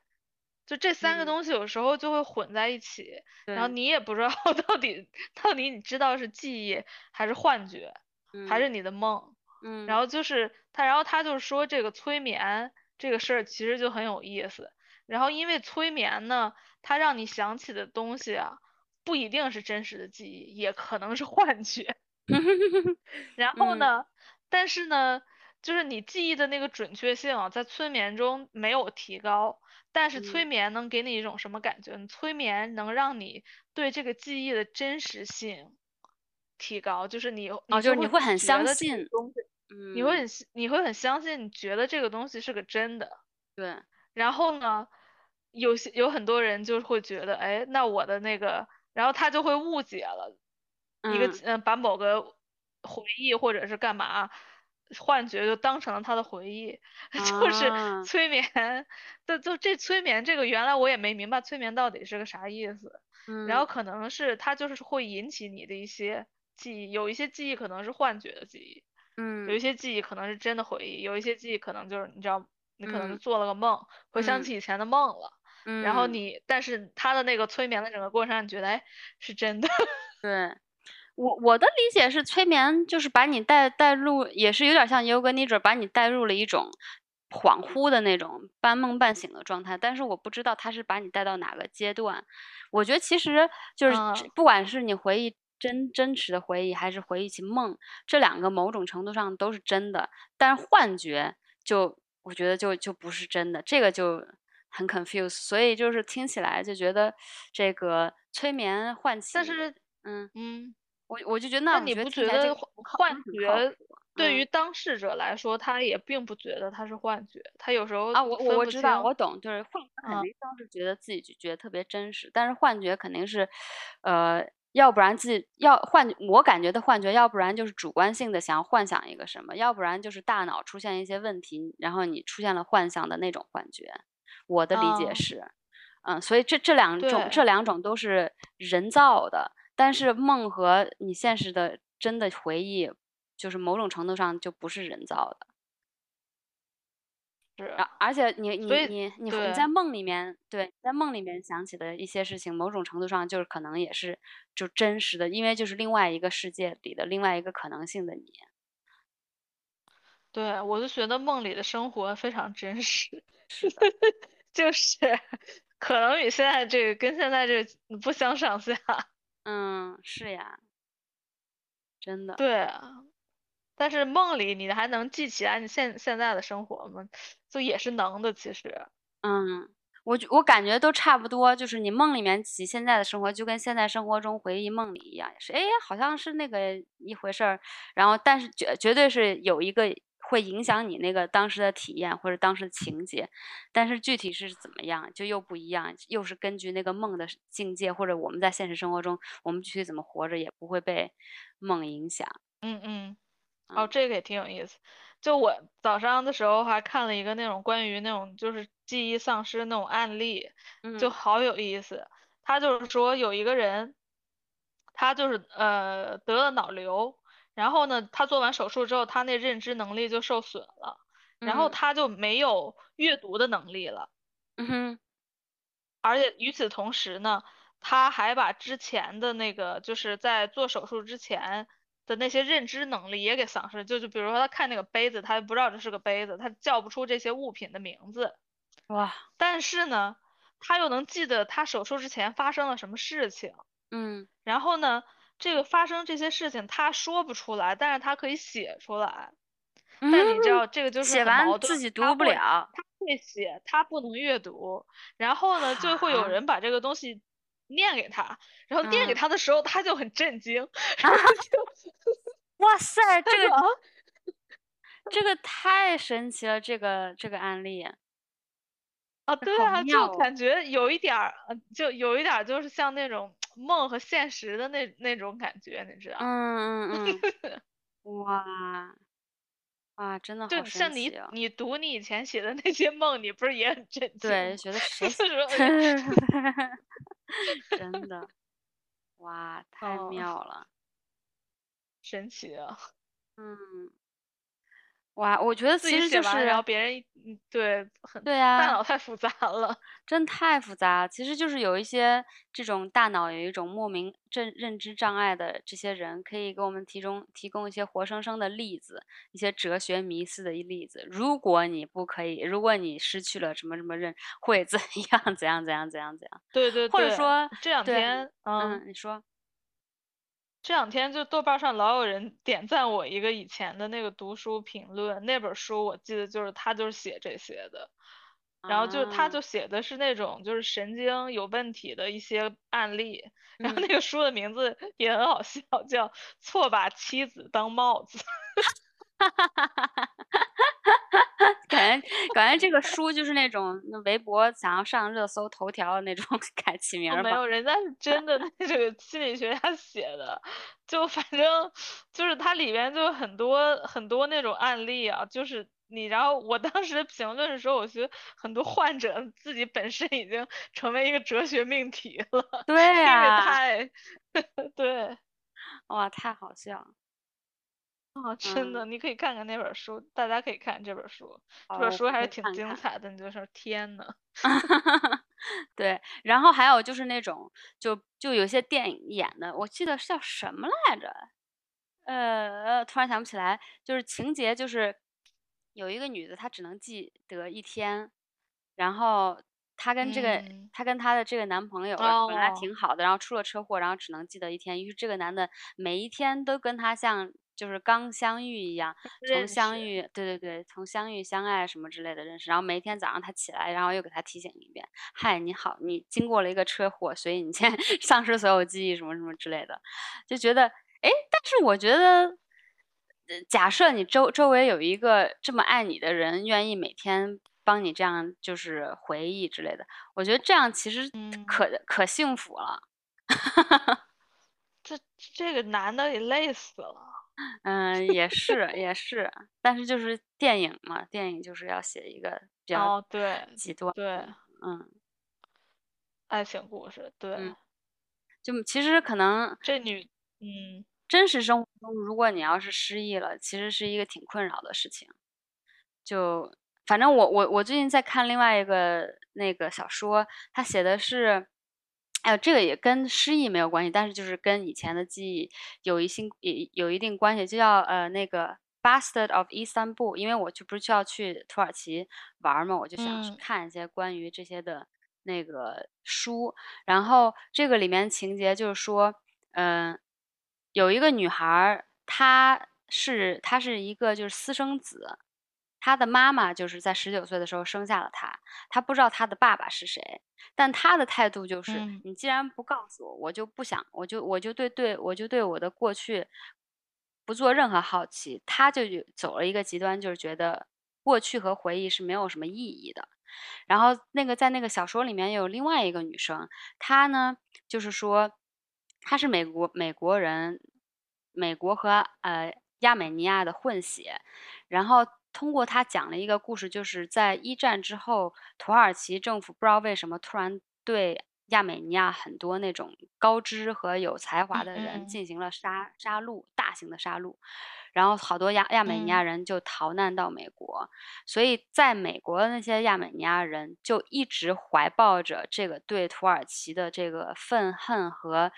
就这三个嗯。东西有时候就会混在一起，然后，你也不知道 到底到底你知道是记忆还是幻觉，还嗯。是你的梦，嗯，然后就是他，然后他就说这个催眠这个事儿其实就很有意思，然后因为催眠呢，它让你想起的东西啊，不一定是真实的记忆，也可能是幻觉。然后嗯。呢，但是呢，就是你记忆的那个准确性啊，在催眠中没有提高，但是催嗯眠能给你一种什么感觉呢？催眠能让你对这个记忆的真实性提高，就是你就是你会会很相信，东西，你会嗯，很你会很相信，你觉得这个东西是个真的。对，然后呢，有些有很多人就会觉得，哎，那我的那个，然后他就会误解了一个嗯把某个回忆或者是干嘛幻觉就当成了他的回忆，就是啊，催眠，就就这催眠这个原来我也没明白催眠到底是个啥意思，然后嗯可能是它就是会引起你的一些记忆，有一些记忆可能是幻觉的记忆。有一嗯些记忆可能是真的回忆，有一些记忆可能就是你知道，你可能做了个梦，回想嗯起以前的梦了，然后嗯，你，但是他的那个催眠的整个过程让你觉得，哎，是真的。对。我我的理解是，催眠就是把你带带入，也是有点像 yoga nidra，把你带入了一种恍惚的那种半梦半醒的状态。但是我不知道他是把你带到哪个阶段。我觉得其实就是嗯不管是你回忆真真实的回忆，还是回忆起梦，这两个某种程度上都是真的。但是幻觉就我觉得就就不是真的，这个就很 confuse。所以就是听起来就觉得这个催眠唤起，但是，嗯。嗯，我我就觉得那你不觉觉得幻觉对于嗯。当事者来说，他也并不觉得他是幻觉，他有时候啊，我我我知道，我懂，就是幻觉肯嗯。定当时觉得自己就觉得特别真实，但是幻觉肯定是，呃，要不然自己要幻，我感觉的幻觉，要不然就是主观性的想要幻想一个什么，要不然就是大脑出现一些问题，然后你出现了幻象的那种幻觉。我的理解嗯。是，嗯，所以这这两种这两种都是人造的，但是梦和你现实的真的回忆，就是某种程度上就不是人造的。是，而而且你你你你你在梦里面，对，在梦里面想起的一些事情，某种程度上就是可能也是就真实的，因为就是另外一个世界里的另外一个可能性的你。对，我就觉得梦里的生活非常真实，是的，就是可能与现在这个跟现在这个不相上下。嗯，是呀，真的，对啊，但是梦里你还能记起来你现现在的生活吗？就也是能的，其实。嗯，我觉我感觉都差不多，就是你梦里面起现在的生活，就跟现在生活中回忆梦里一样，也是，哎，好像是那个一回事儿，然后但是绝绝对是有一个会影响你那个当时的体验或者当时的情节，但是具体是怎么样就又不一样，又是根据那个梦的境界或者我们在现实生活中我们具体怎么活着也不会被梦影响。嗯嗯。哦，嗯这个也挺有意思。就我早上的时候还看了一个那种关于那种就是记忆丧失那种案例，就嗯好有意思。他就是说有一个人，他就是呃得了脑瘤，然后呢，他做完手术之后，他那认知能力就受损了，然后嗯。他就没有阅读的能力了。嗯哼。而且与此同时呢，他还把之前的那个就是在做手术之前的那些认知能力也给丧失，就就比如说他看那个杯子，他不知道这是个杯子，他叫不出这些物品的名字，哇。但是呢，他又能记得他手术之前发生了什么事情，嗯。然后呢，这个发生这些事情他说不出来，但是他可以写出来。但你知道这个就是写完很矛盾，自己读不了。他会写，他不能阅读，然后呢，就会有啊人把这个东西念给他，然后念给嗯他的时候，他就很震惊，然后就哇塞，这个啊，这个太神奇了，这个这个案例。啊，对啊，哦就感觉有一点儿，呃就有一点儿就是像那种梦和现实的那那种感觉，你知道？嗯嗯嗯，哇哇，真的就像你。你读你以前写的那些梦，你不是也很震惊对，觉得 谁就是说哎真的，哇，太哦妙了。神奇啊！嗯，哇，我觉得自其实就己写完，然后是，别人嗯对，很对大啊，脑太复杂了。真太复杂。其实就是有一些这种大脑有一种莫名认认知障碍的这些人，可以给我们提供提供一些活生生的例子，一些哲学迷思的一例子。如果你不可以，如果你失去了什么什么认，会怎样怎样怎样怎样怎样，对对对，或者说，这两对，天，嗯，嗯，你说，这两天就豆瓣上老有人点赞我一个以前的那个读书评论，那本书我记得就是他就是写这些的，然后就他啊。就写的是那种就是神经有问题的一些案例，然后嗯。那个书的名字也很好笑，叫《错把妻子当帽子》。感觉感觉这个 书就是那种那微博想要上热搜头条的那种 改起名没有，人家是真的那个心理学家写的，就反正就是它里边就很多很多那种案例啊，就是你，然后我当时评论的时候，我觉得很多患者自己本身已经成为一个哲学命题了，对因为呀、太对哇，太好笑了。啊，真的，嗯，你可以看看那本书，大家可以看这本书，这，本书还是挺。精彩的，你就是天呐。对，然后还有就是那种，就就有些电影演的，我记得是叫什么来着？呃呃，突然想不起来。就是情节就是有一个女的，她只能记得一天，然后她跟这个嗯，她跟她的这个男朋友呃本来哦，挺好的，然后出了车祸，然后只能记得一天。于是这个男的每一天都跟她像就是刚相遇一样，从，相遇，对对对，从相遇、相爱什么之类的认识。然后每一天早上他起来，然后又给他提醒一遍：“嗨，你好，你经过了一个车祸，所以你现在 丧失所有记忆，什么什么之类的。”就觉得，哎，但是我觉得，呃假设你周周围有一个这么爱你的人，愿意每天帮你这样就是回忆之类的，我觉得这样其实嗯，可可幸福了。这这个男的也累死了。嗯，也是也是，但是就是电影嘛，电影就是要写一个比较哦，对极端对，嗯。爱情故事，对，嗯，就其实可能这女，嗯。真实生活中，如果你要是失忆了，其实是一个挺困扰的事情。就反正我我我最近在看另外一个那个小说，他写的是，哎呦，这个也跟失忆没有关系，但是就是跟以前的记忆有一些有有一定关系，就叫呃那个《Bastard of Istanbul》，因为我就不是就要去土耳其玩儿嘛，我就想去嗯。看一些关于这些的那个书，然后这个里面情节就是说，嗯、有一个女孩儿，她是她是一个就是私生子，她的妈妈就是在十九岁的时候生下了他，他不知道他的爸爸是谁，但他的态度就是，嗯你既然不告诉我，我就不想，我就我就对对我就对我的过去不做任何好奇。他就走了一个极端，就是觉得过去和回忆是没有什么意义的。然后那个在那个小说里面有另外一个女生，她呢就是说，她是美国美国人，美国和呃亚美尼亚的混血，然后通过他讲了一个故事，就是在一战之后，土耳其政府不知道为什么突然对亚美尼亚很多那种高知和有才华的人嗯。进行了杀杀戮，大型的杀戮，然后好多亚亚美尼亚嗯。人就逃难到美国，所以在美国的那些亚美尼亚人就一直怀抱着这个对土耳其的这个愤恨和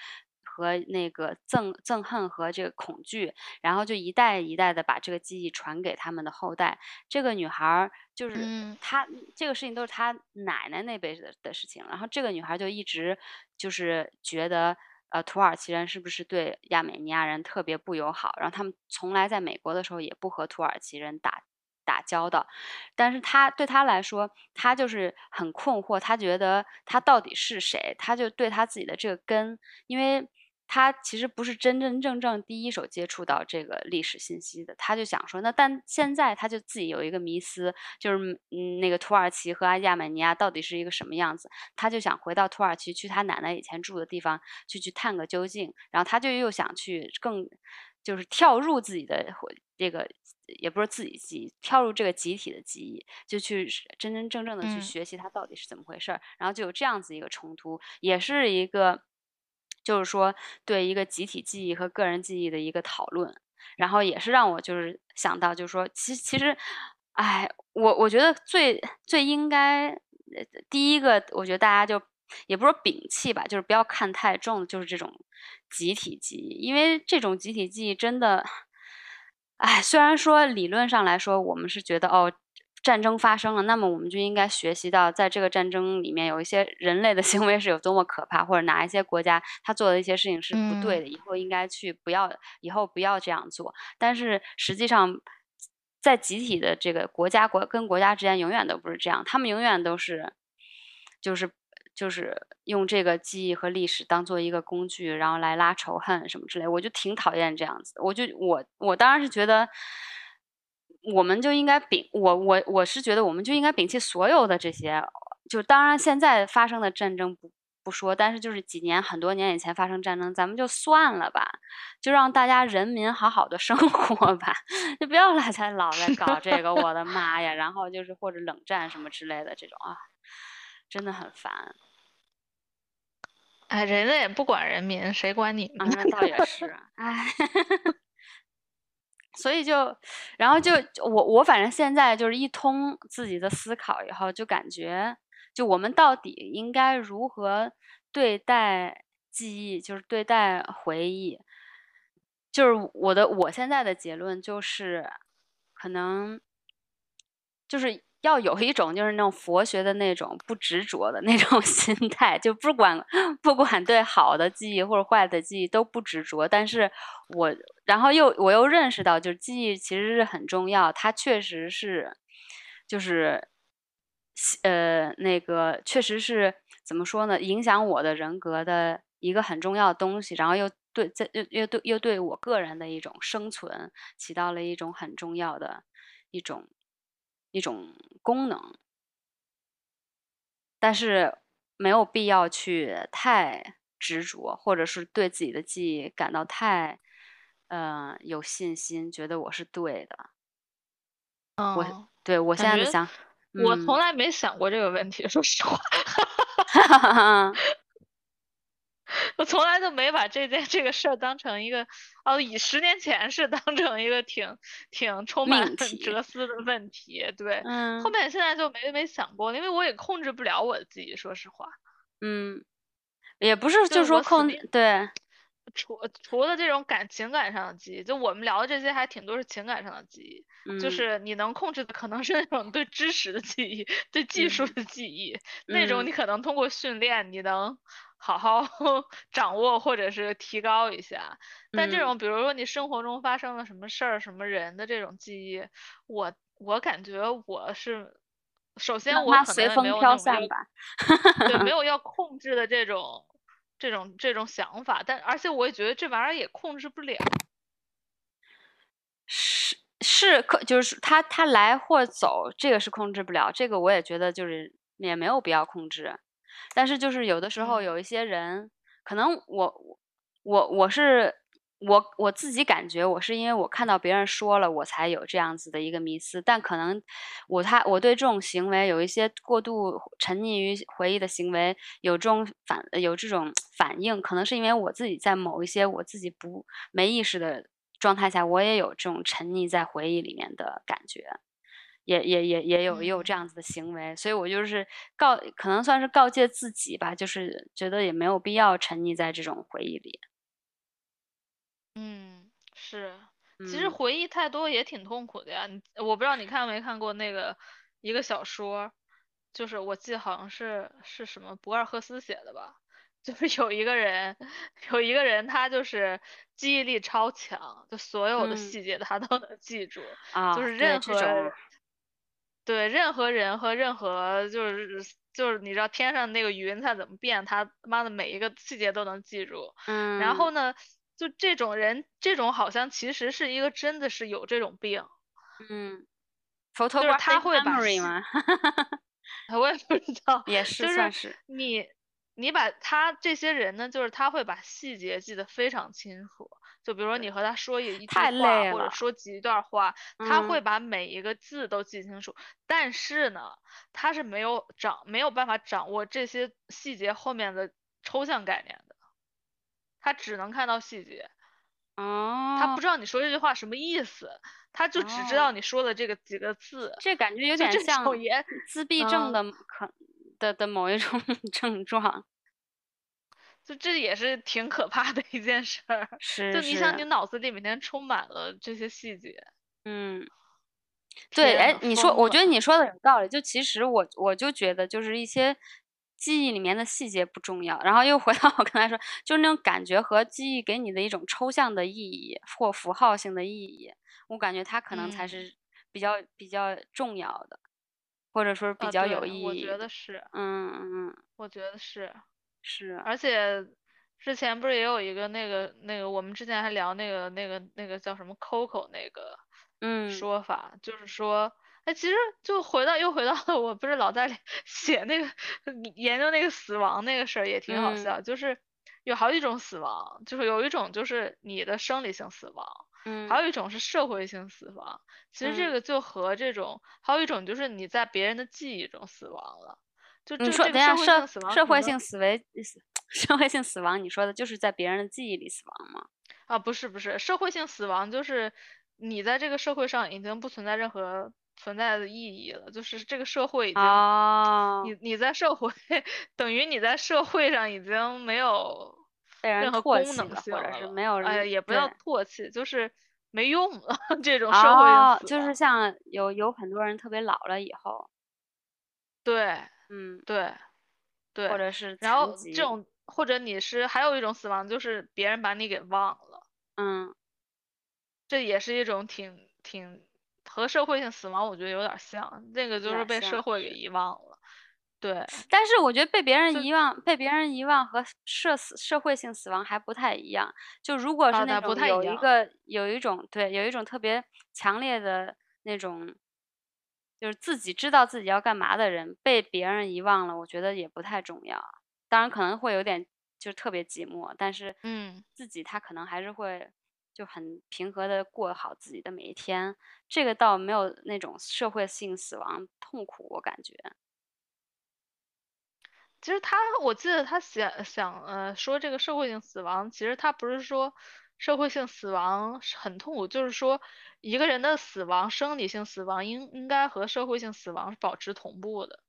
和那个憎憎恨和这个恐惧，然后就一代一代的把这个记忆传给他们的后代。这个女孩儿就是嗯她这个事情都是她奶奶那辈的的事情，然后这个女孩儿就一直就是觉得。呃，土耳其人是不是对亚美尼亚人特别不友好？然后他们从来在美国的时候也不和土耳其人打打交道，但是他对他来说，他就是很困惑，他觉得他到底是谁？他就对他自己的这个根，因为他其实不是真真正正第一手接触到这个历史信息的，他就想说，那但现在他就自己有一个迷思，就是嗯，那个土耳其和亚美尼亚到底是一个什么样子？他就想回到土耳其，去他奶奶以前住的地方去去探个究竟，然后他就又想去更就是跳入自己的回这个。也不是自己记忆，跳入这个集体的记忆，就去真真正正的去嗯学习它到底是怎么回事儿，然后就有这样子一个冲突，也是一个，就是说对一个集体记忆和个人记忆的一个讨论，然后也是让我就是想到，就是说，其实其实，哎，我我觉得最最应该，呃第一个，我觉得大家就也不是说摒弃吧，就是不要看太重，就是这种集体记忆，因为这种集体记忆真的。哎，虽然说理论上来说，我们是觉得哦，战争发生了，那么我们就应该学习到，在这个战争里面有一些人类的行为是有多么可怕，或者哪一些国家他做的一些事情是不对的，以后应该去不要，以后不要这样做。但是实际上，在集体的这个国家国跟国家之间永远都不是这样，他们永远都是就是就是用这个记忆和历史当做一个工具，然后来拉仇恨什么之类，我就挺讨厌这样子。我就我我当然是觉得，我们就应该摒我我我是觉得我们就应该摒弃所有的这些，就当然现在发生的战争不。不说，但是就是几年、很多年以前发生战争，咱们就算了吧，就让大家人民好好的生活吧，就不要来再老在搞这个，我的妈呀！然后就是或者冷战什么之类的这种啊，真的很烦。哎，人家也不管人民，谁管你？啊，那倒也是，哎，所以就，然后就我我反正现在就是一通自己的思考以后，就感觉。就我们到底应该如何对待记忆？就是对待回忆。就是我的我现在的结论就是，可能就是要有一种就是那种佛学的那种不执着的那种 心态，就不管不管对好的记忆或者坏的记忆都不执着。但是我然后又我又认识到，就是记忆其实是很重要，它确实是就是。呃，那个确实是怎么说呢？影响我的人格的一个很重要的东西，然后又对在又又对又对我个人的一种生存起到了一种很重要的一种一种功能，但是没有必要去太执着，或者是对自己的记忆感到太呃有信心，觉得我是对的。我对我现在的想。我从来没想过这个问题，说实话 我从来都没把这件这个事儿当成一个哦，以十年前是当成一个挺挺充满 哲思的问题，对，后面现在就没没想过，因为我也控制不了我自己，说实话，嗯，也不是就说控制，对。除除了这种感情感上的记忆，就我们聊的这些还挺多是情感上的记忆，就是你能控制的可能是那种对知识的记忆，对技术的。记忆，那种你可能通过训练你能好好 掌握或者是提高一下。但这种比如说你生活中发生了什么事儿、什么人的这种记忆，我我感觉我是首先我可能没有那种对没 有要控制的这种。这种这种想法，但而且我也觉得这玩意儿也控制不了。是是，可就是他他来或走，这个是控制不了。这个我也觉得就是也没有必要控制。但是就是有的时候有一些人，可能我我我是。我我自己感觉，我是因为我看到别人说了，我才有这样子的一个迷思。但可能我他我对这种行为有一些过度沉溺于回忆的行为，有这种反有这种反应，可能是因为我自己在某一些我自己不没意识的状态下，我也有这种沉溺在回忆里面的感觉，也也也也有也有这样子的行为。所以我就是告，可能算是告诫自己吧，就是觉得也没有必要沉溺在这种回忆里。嗯，是，其实回忆太多也挺痛苦的呀。你我不知道你看没看过那个一个小说，就是我记得好像是是什么博尔赫斯写的吧，就是有一个人，有一个人他就是记忆力超强，就所有的细节他都能记住，就是任何对任何人和任何就是就是你知道天上那个云彩怎么变，他妈的每一个细节都能记住。嗯，然后呢？就这种人，这种好像其实是一个真的是有这种病，嗯，就是他会把，我也不知道，也是算是你，你把他这些人呢，就是他会把细节记得非常清楚，就比如说你和他说一一句话或者说几段话，他会把每一个字都记清楚，但是呢，他是没有掌没有办法掌握这些细节后面的抽象概念的。他只能看到细节，哦，他不知道你说这句话什么意思，他就只知道你说的这个几个字。这感觉有点像自闭症的可的的某一种 症状，就这也是挺可怕的一件事儿。是，就你想，你脑子里每天充满了这些细节。嗯，对，哎，你说，我觉得你说的有道理。就其实我我就觉得，就是一些。记忆里面的细节不重要，然后又回到我刚才说，就是那种感觉和记忆给你的一种抽象的意义或符号性的意义，我感觉它可能才是比较比较重要的，或者说是比较有意义。我觉得是。嗯嗯嗯。我觉得是。是。而且之前不是也有一个那个那个，我们之前还聊那个那个那个叫什么 Coco 那个说法，就是说。哎，其实就回到又回到了，我不是老在 写那个研究那个死亡那个事儿，也挺好笑。就是有好几种死亡，就是有一种就是你的生理性死亡，嗯，还有一种是社会性死亡。其实这个就和这种还有一种就是你在别人的记忆中死亡了。就这说，等下社社会性死为 社会性死亡，你说的就是在别人的记忆里死亡吗？啊，不是不是，社会性死亡就是你在这个社会上已经不存在任何。存在的意义了，就是这个社会已经，你你在社会 等于你在社会上已经没有任何功能性了，没有哎，也不要唾弃，就是没用了 这种社会性就是像有有很多人特别老了以后，对，嗯，对，对，或者是然后这种或者你是还有一种死亡，就是别人把你给忘了，嗯，这也是一种挺挺。和社会性死亡我觉得有点像，那个就是被社会给遗忘了。对，但是我觉得被别人遗忘、被别人遗忘和社死社会性死亡还不太一样。就如果是那种有一个有一种对有一种特别强烈的那种，就是自己知道自己要干嘛的人被别人遗忘了，我觉得也不太重要。当然可能会有点就是特别寂寞，但是嗯，自己他可能还是会。就很平和的过好自己的每一天，这个倒没有那种社会性死亡痛苦，我感觉。其实他，我记得他想想呃说这个社会性死亡，其实他不是说社会性死亡很痛苦，就是说一个人的死亡，生理性死亡应应该和社会性死亡是保持同步的。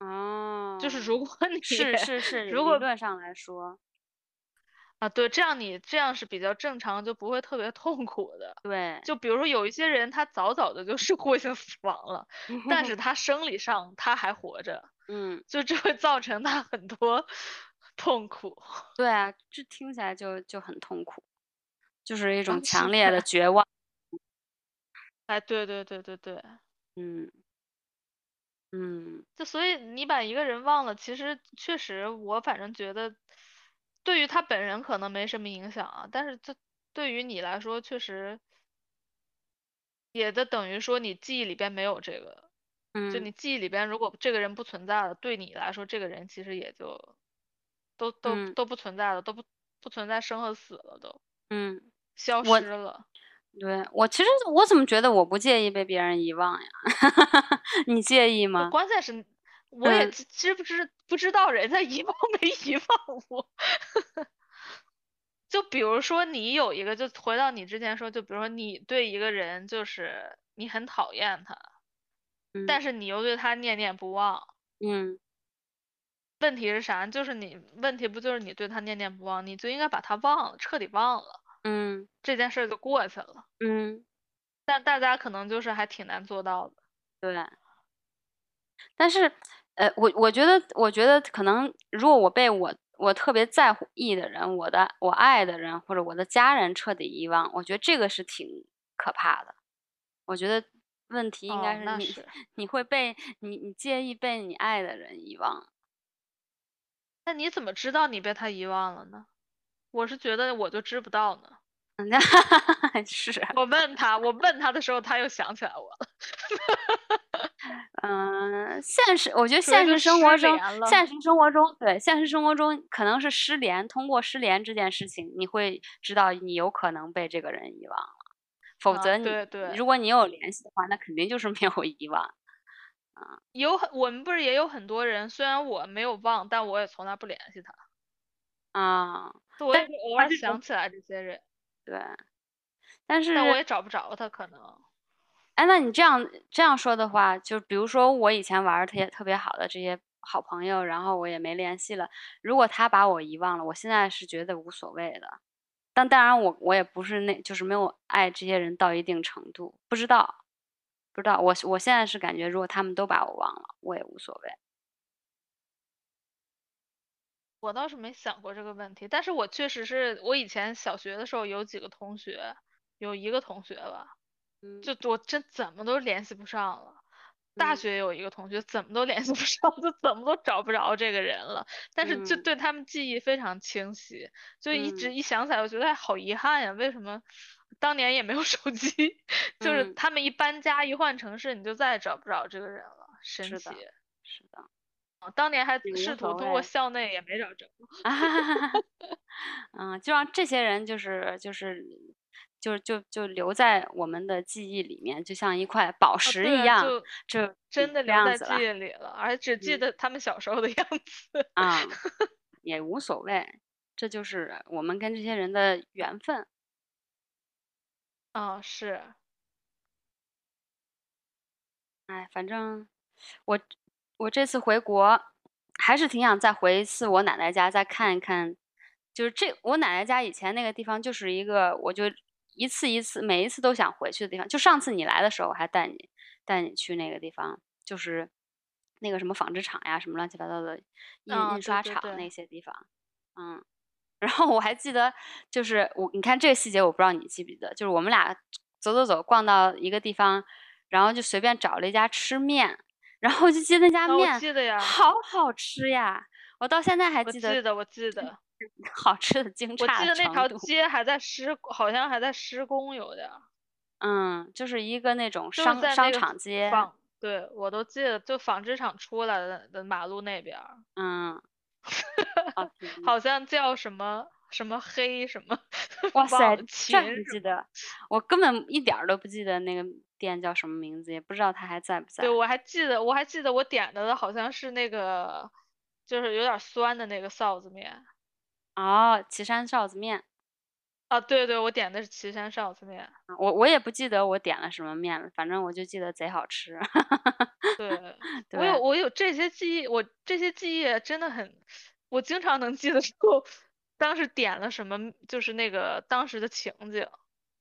哦。就是如果 你是是是，如果理论上来说。啊，对，这样你这样是比较正常，就不会特别痛苦的。对，就比如说有一些人，他早早的就 是过性死亡了，但是他生理上他还活着，嗯，就这会造成他很多痛苦。对啊，这听起来就就很痛苦，就是一种强烈的绝望。哎，对对对对对，嗯，嗯，就所以你把一个人忘了，其实确实我反正觉得。对于他本人可能没什么影响啊，但是这对于你来说确实，也的等于说你记忆里边没有这个，就你记忆里边如果这个人不存在了，对你来说这个人其实也就都都都不存在了，都不不存在生和死了都，嗯，消失了。对我其实我怎么觉得我不介意被别人遗忘呀？你介意吗？关键是。我也知不知不知道人家遗忘没遗忘我，就比如说你有一个，就回到你之前说，就比如说你对一个人就是你很讨厌他，但是你又对他念念不忘，嗯，问题是啥？就是你问题不就是你对他念念不忘，你就应该把他忘了，彻底忘了，嗯，这件事就过去了，嗯，但大家可能就是还挺难做到的，对。但是，呃，我我觉得，我觉得可能，如果我被我我特别在乎意的人，我的我爱的人或者我的家人彻底遗忘，我觉得这个是挺可怕的。我觉得问题应该是你 你会被你你介意被你爱的人遗忘。那你怎么知道你被他遗忘了呢？我是觉得我就知不到呢。是我问他，我问他的时候，他又想起来我了。嗯，现实，我觉得现实生活中，现实生活中，对，现实生活中可能是失联，通过失联这件事情，你会知道你有可能被这个人遗忘了。否则你，对对，如果你有联系的话，那肯定就是没有遗忘。啊，有很，我们不是也有很多人，虽然我没有忘，但我也从来不联系他。啊，我也偶尔想起来这些人。对，但是但我也找不着他，可能。哎，那你这样这样说的话，就比如说我以前玩的特别特别好的这些好朋友，然后我也没联系了。如果他把我遗忘了，我现在是觉得无所谓的。但当然，我我也不是那，就是没有爱这些人到一定程度。不知道，不知道。我我现在是感觉，如果他们都把我忘了，我也无所谓。我倒是没想过这个问题，但是我确实是我以前小学的时候有几个同学，有一个同学吧，嗯就我真怎么都联系不上了。大嗯学有一个同学怎么都联系不上，就怎么都找不着这个人了，但是就嗯对他们记忆非常清晰，就一直嗯一想起来，我觉得哎好遗憾呀，为什么当年也没有手机？就是嗯他们一搬家一换城市，你就再也找不着这个人了，神奇。是的，啊当年还试图通过校内也没找着。啊 嗯，就让这些人就是就是就就就留在我们的记忆里面，就像一块宝啊，石一样，就这真的这留在记忆里了，而只记嗯得他们小时候的 样子。啊，也无所谓，这就是我们跟这些人的缘分。哦，是，哎，反正我我这次回国，还是挺想再回一次我奶奶家，再看一看。就是这我奶奶家以前那个地方，就是一个我就一次一次每一次都想回去的地方。就上次你来的时候，我还带你带你去那个地方，就是那个什么纺织厂呀，什么乱七八糟的印啊，印刷厂那些地方，嗯。然后我还记得，就是我你看这个细节，我不知道你记不记得，就是我们俩走走走，逛到一个地方，然后就随便找了一家吃面，然后就接那家面记得呀，好好吃呀，我到现在还记得我记得，我记得，好吃的惊我诧的记得那条。街还在施，好像还在施工，有点儿，嗯，就是一个那种就是商商场街，对，我都记得，就纺织厂出来的的马路那边儿，嗯，好像叫什么什么黑什么，忘哇塞，了这秦还什么，记得，我根本一点儿都不记得那个店叫什么名字，也不知道它还在不在对，我还记得，我还记得我点的好像是那个，就是有点酸的那个臊子面。哦，岐山臊子面。啊，对对，我点的是岐山臊子面。啊我我也不记得我点了什么面了，反正我就记得贼好吃。对，我有，我有这些记忆，我这些记忆真的很，我经常能记得 住当时点了什么，就是那个当时的情景。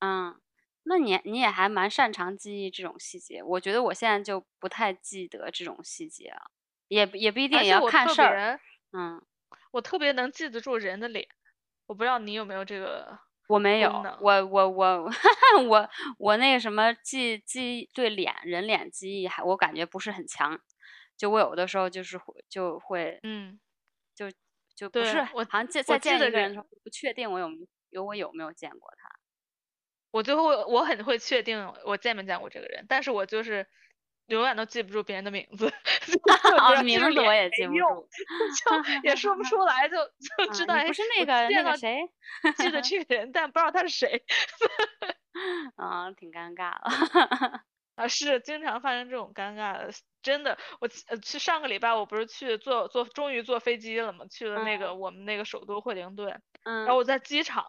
嗯，那你你也还蛮擅长记忆这种细节，我觉得我现在就不太记得这种细节了，也也不一定，也要看事儿。嗯，我特别能记得住人的脸，我不知道你有没有这个我没有。我我我 我我那个什么记记对脸人脸记忆还我感觉不是很强，就我有的时候就是会就会嗯，就就不是，我好像见我再见一个人的时候不确定我有没有我有没有见过他。我最后我很会确定我见没见过这个人，但是我就是永远都记不住别人的名字，就名字我也，记不住。就也说不出来，就就知啊，道不是那个那见到个谁？记得 这个人，但不知道他是谁。啊，挺尴尬了。啊，是经常发生这种尴尬的，真的。我呃去上个礼拜，我不是去坐坐，终于坐飞机了嘛，去了那嗯个我们那个首都惠灵顿，然嗯后我在机场，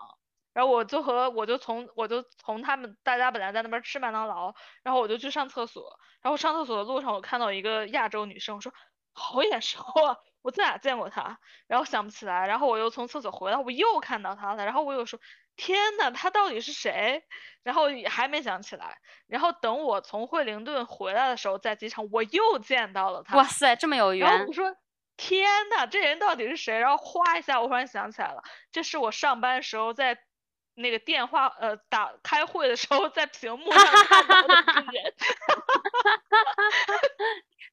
然后我就和我就从我就从他们大家本来在那边吃麦当劳，然后我就去上厕所，然后上厕所的路上我看到一个亚洲女生，我说好眼熟啊，我在哪见过她？然后想不起来，然后我又从厕所回来，我又看到她了，然后我又说天呐，她到底是谁？然后也还没想起来，然后等我从惠灵顿回来的时候，在机场我又见到了她，哇塞，这么有缘。然后我说天呐，这人到底是谁？然后哗一下，我忽然想起来了，这是我上班时候在那个电话呃打开会的时候在屏幕上看到的人。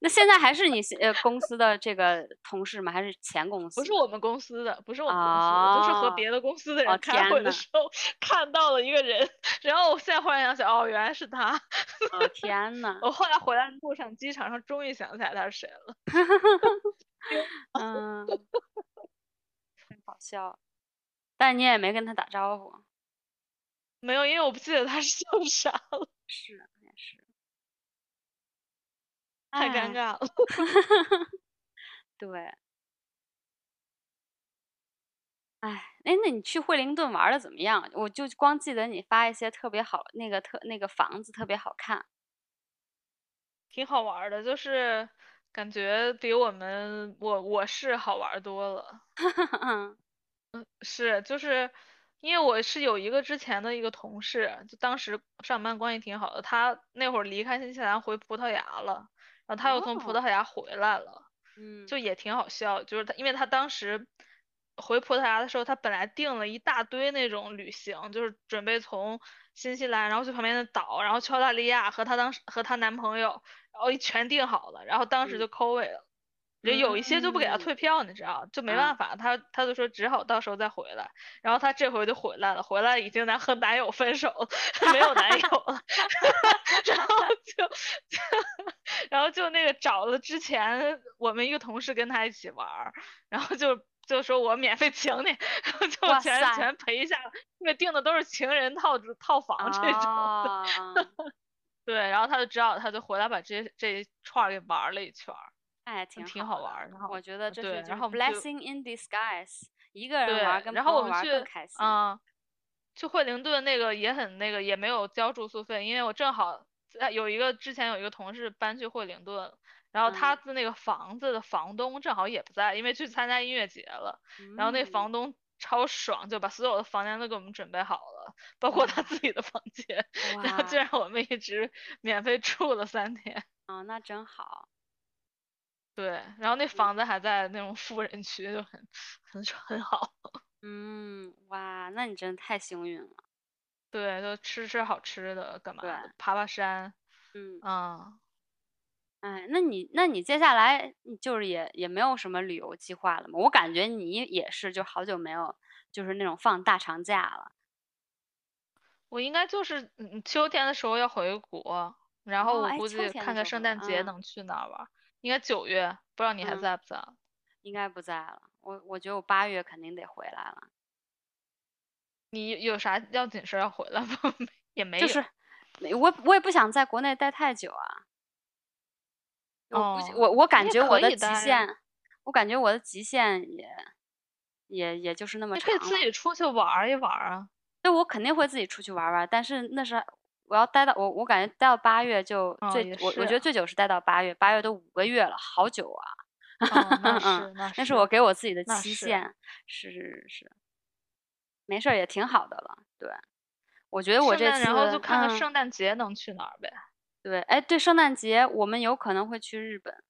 那现在还是你呃公司的这个同事吗？还是前公司？不是我们公司的，不是我们公司的，就是和哦别的公司的哦人开会的时候看到了一个人，然后我现在忽然想起来，哦，原来是他。哦天呐，我后来回来路上，机场上终于想起来他是谁了。嗯，真好笑。但你也没跟他打招呼。没有，因为我不记得他是叫啥了，是，也是。太尴哎。尬了。对。哎，哎，那你去惠灵顿玩的怎么样？我就光记得你发一些特别好，那个特那个房子特别好看。挺好玩的，就是感觉比我们我我是好玩多了。嗯是，就是因为我是有一个之前的一个同事，就当时上班关系挺好的，他那会儿离开新西兰回葡萄牙了，然后他又从葡哦萄牙回来了，嗯就也挺好笑，就是他，因为他当时回葡萄牙的时候，他本来订了一大堆那种旅行，就是准备从新西兰，然后去旁边的岛，然后去澳大利亚和她当时和她男朋友，然后一全订好了，然后当时就扣尾了。就有一些就不给他退票，你知道，就没办法，他他就说只好到时候再回来。然后他这回就回来了，回来已经在和男友分手，没有男友了。然后就然后就那个找了之前我们一个同事跟他一起玩，然后就就说我免费请你，然后就全全赔一下，因为订的都是情人套套房这种。对，然后他就只好他就回来把这这一串给玩了一圈。哎，挺挺好玩的，我觉得这是然后 blessing in disguise，一个人玩跟然后我们去更开心。嗯，去惠灵顿那个也很那个，也没有交住宿费，因为我正好在有一个之前有一个同事搬去惠灵顿，然后他的那个房子的房东正好也不在，因为去参加音乐节了。然后那房东超爽，就把所有的房间都给我们准备好了，包括他自己的房间，然后就让我们一直免费住了三天。哦，那真好。对，然后那房子还在那种富人区，就很很很好。嗯，哇，那你真的太幸运了。对，就吃吃好吃的，干嘛的？爬爬山。嗯。啊。哎，那你那你接下来就是也也没有什么旅游计划了吗？我感觉你也是，就好久没有就是那种放大长假了。我应该就是嗯秋天的时候要回国，然后我估计看看圣诞节能去哪儿玩。应该九月，不知道你还在不在？应该不在了。我我觉得我八月肯定得回来了。你有啥要紧事要回来吗？也没有。就是，我我也不想在国内待太久啊。哦。我我感觉我的极限，我感觉我的极限也也也就是那么长。你可以自己出去玩一玩啊。对，我肯定会自己出去玩玩，但是那是。我要待到我，我感觉待到八月就最，我我觉得最久是待到八月，八月都五个月了，好久啊。那是那是我给我自己的期限，是是是，没事儿也挺好的了。对，我觉得我这次然后就看看圣诞节能去哪儿呗。对，哎，对，圣诞节我们有可能会去日本，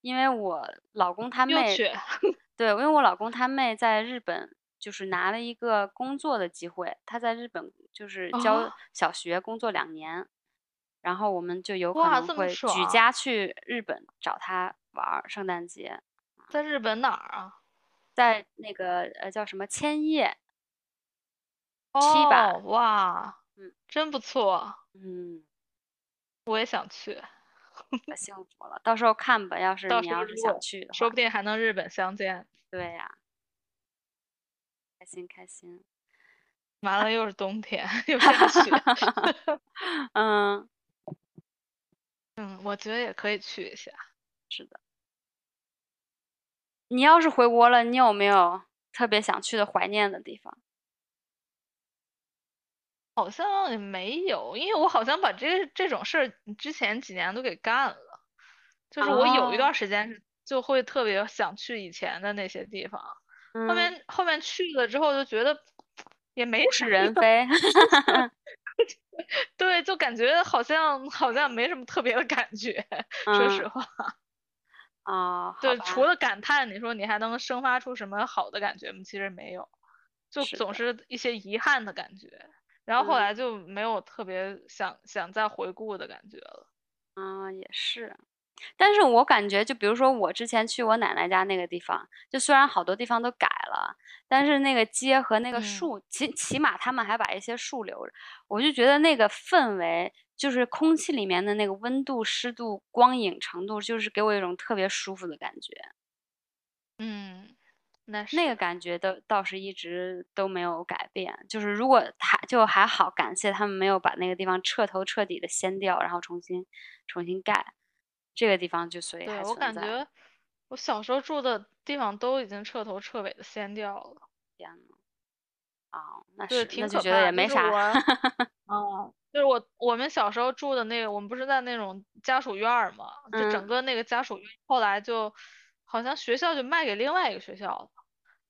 因为我老公他妹，对，因为我老公他妹在日本。就是拿了一个工作的机会，他在日本就是教小学工作两年，然后我们就有可能会举家去日本找他玩圣诞节。在日本哪儿啊？在那个呃叫什么千叶？七吧？哇，嗯，真不错。嗯，我也想去。太幸福了，到时候看吧。要是你要是想去，说不定还能日本相见。对呀。开心开心，完了又是冬天，又下雪。嗯嗯，我觉得也可以去一下。是的，你要是回国了，你有没有特别想去的、怀念的地方？好像也没有，因为我好像把这这种事儿之前几年都给干了。就是我有一段时间就会特别想去以前的那些地方。后面后面去了之后就觉得也没是人非，对，就感觉好像好像没什么特别的感觉，说实话。啊，对，除了感叹，你说你还能生发出什么好的感觉吗？其实没有，就总是一些遗憾的感觉。然后后来就没有特别想想再回顾的感觉了。啊，也是。但是我感觉，就比如说我之前去我奶奶家那个地方，就虽然好多地方都改了，但是那个街和那个树，起起码他们还把一些树留着，我就觉得那个氛围，就是空气里面的那个温度、湿度、光影程度，就是给我一种特别舒服的感觉。嗯，那那个感觉倒倒是一直都没有改变。就是如果还就还好，感谢他们没有把那个地方彻头彻底的掀掉，然后重新重新盖。这个地方就所以还我感觉我小时候住的地方都已经彻头彻尾的掀掉了。天呐，啊，那是那就觉得也没啥。嗯，就是我我们小时候住的那个，我们不是在那种家属院嘛，就整个那个家属院后来就好像学校就卖给另外一个学校了，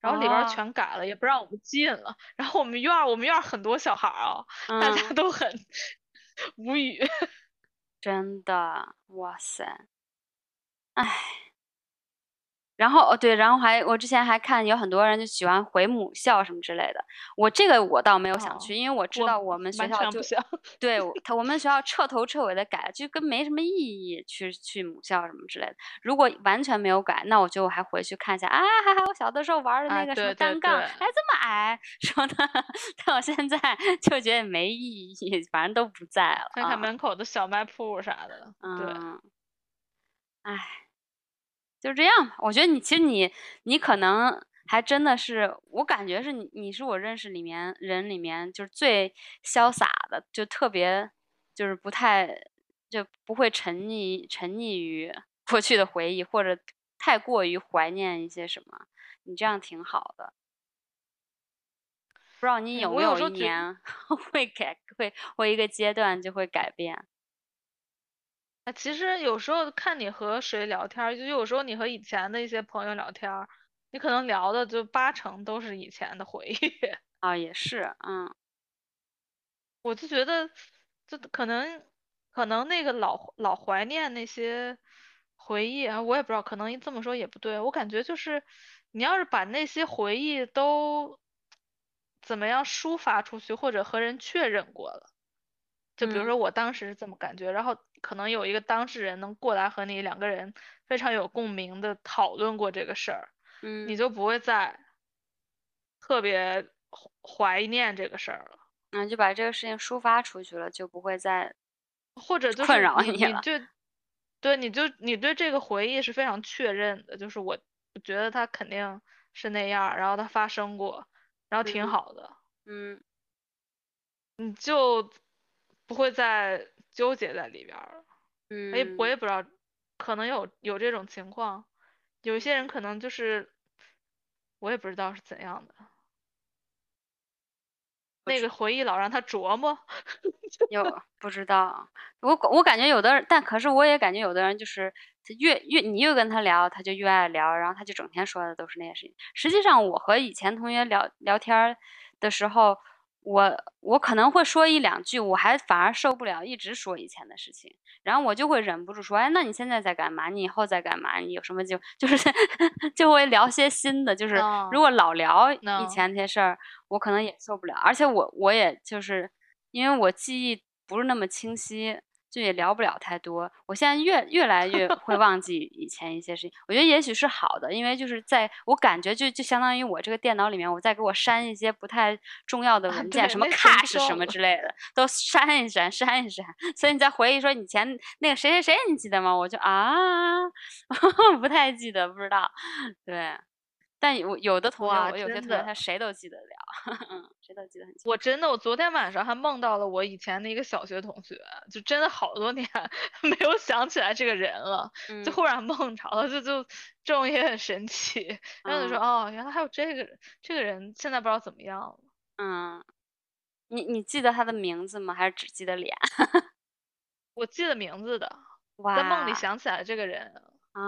然后里边全改了，也不让我们进了。然后我们院儿我们院儿很多小孩儿啊，大家都很 无语。真的，哇塞，唉，然后哦对，然后还我之前还看有很多人就喜欢回母校什么之类的，我这个我倒没有想哦去，因为我知道我们学校就。对我他我们学校彻头彻尾的改，就跟没什么意义去去母校什么之类的。如果完全没有改，那我就还回去看一下啊，还还我小的时候玩的那哎个什么单杠，对还这么矮 什么的，但我现在 就觉得没意义，反正都不在了啊。看看门口的小卖铺啥的，对，嗯，唉，就这样吧。我觉得你其实你你可能还真的是，我感觉是你你是我认识里面人里面就是最潇洒的，就特别就是不太就不会沉溺沉溺于 过去的回忆，或者太过于怀念一些什么。你这样挺好的。不知道你哎有没有一年 会改会会一个阶段就会改变？哎，其实有时候看你和谁聊天儿，就有时候你和以前的一些朋友聊天儿，你可能聊的就八成都是以前的回忆。啊，也是，嗯我就觉得，就可能可能那个老老怀念那些回忆啊，我也不知道，可能这么说也不对。我感觉就是，你要是把那些回忆都怎么样抒发出去，或者和人确认过了，就比如嗯。说我当时是这么感觉，然后可能有一个当事人能过来和你两个人非常有共鸣的讨论过这个事儿，你嗯。就不会再特别怀怀念这个事儿了。嗯，就把这个事情抒发出去了，就不会再或者就困是你扰你了就对你就你对这个回忆是非常确认的，就是我我觉得他肯定是那样，然后他发生过，然后挺嗯。好的，嗯。你就不会再纠结在里边儿了。嗯也我嗯也不知道，可能有有这种情况，有一些人可能就是我也不知道是怎样的，那个回忆老让他琢磨。有不知道，我我感觉有的人，但可是我也感觉有的人就是他越越你越跟他聊，他就越爱聊，然后他就整天说的都是那些事情。实际上，我和以前同学聊聊天儿的时候，我我可能会说一两句，我还反而受不了一直说以前的事情，然后我就会忍不住说，哎，那你现在在干嘛？你以后在干嘛？你有什么就就是 就会聊些新的，就是哦如果老聊以前那些事儿，我可能也受不了，而且我我也就是因为我记忆不是那么清晰，就也聊不了太多。我现在越越来越 会忘记以前一些事情，我觉得也许是好的，因为就是在我感觉就就相当于我这个电脑里面，我在给我删一些不太重要的啊文件，对什么 cache 什么之类的，都删一删，删一删。所以你再回忆说以前那个谁谁谁，你记得吗？我就啊，不太记得，不知道。对，但有有的同学，我有些真的同学他谁都记得了，嗯，谁都记得很清楚。我真的，我昨天晚上还梦到了我以前的一个小学同学，就真的好多年 没有想起来这个人了，嗯就忽然梦着了，就就这种也很神奇。然后就说，哦，原来还有这个人，这个人现在不知道怎么样了。嗯，你你记得他的名字吗？还是只记得脸？我记得名字的，在梦里想起来这个人，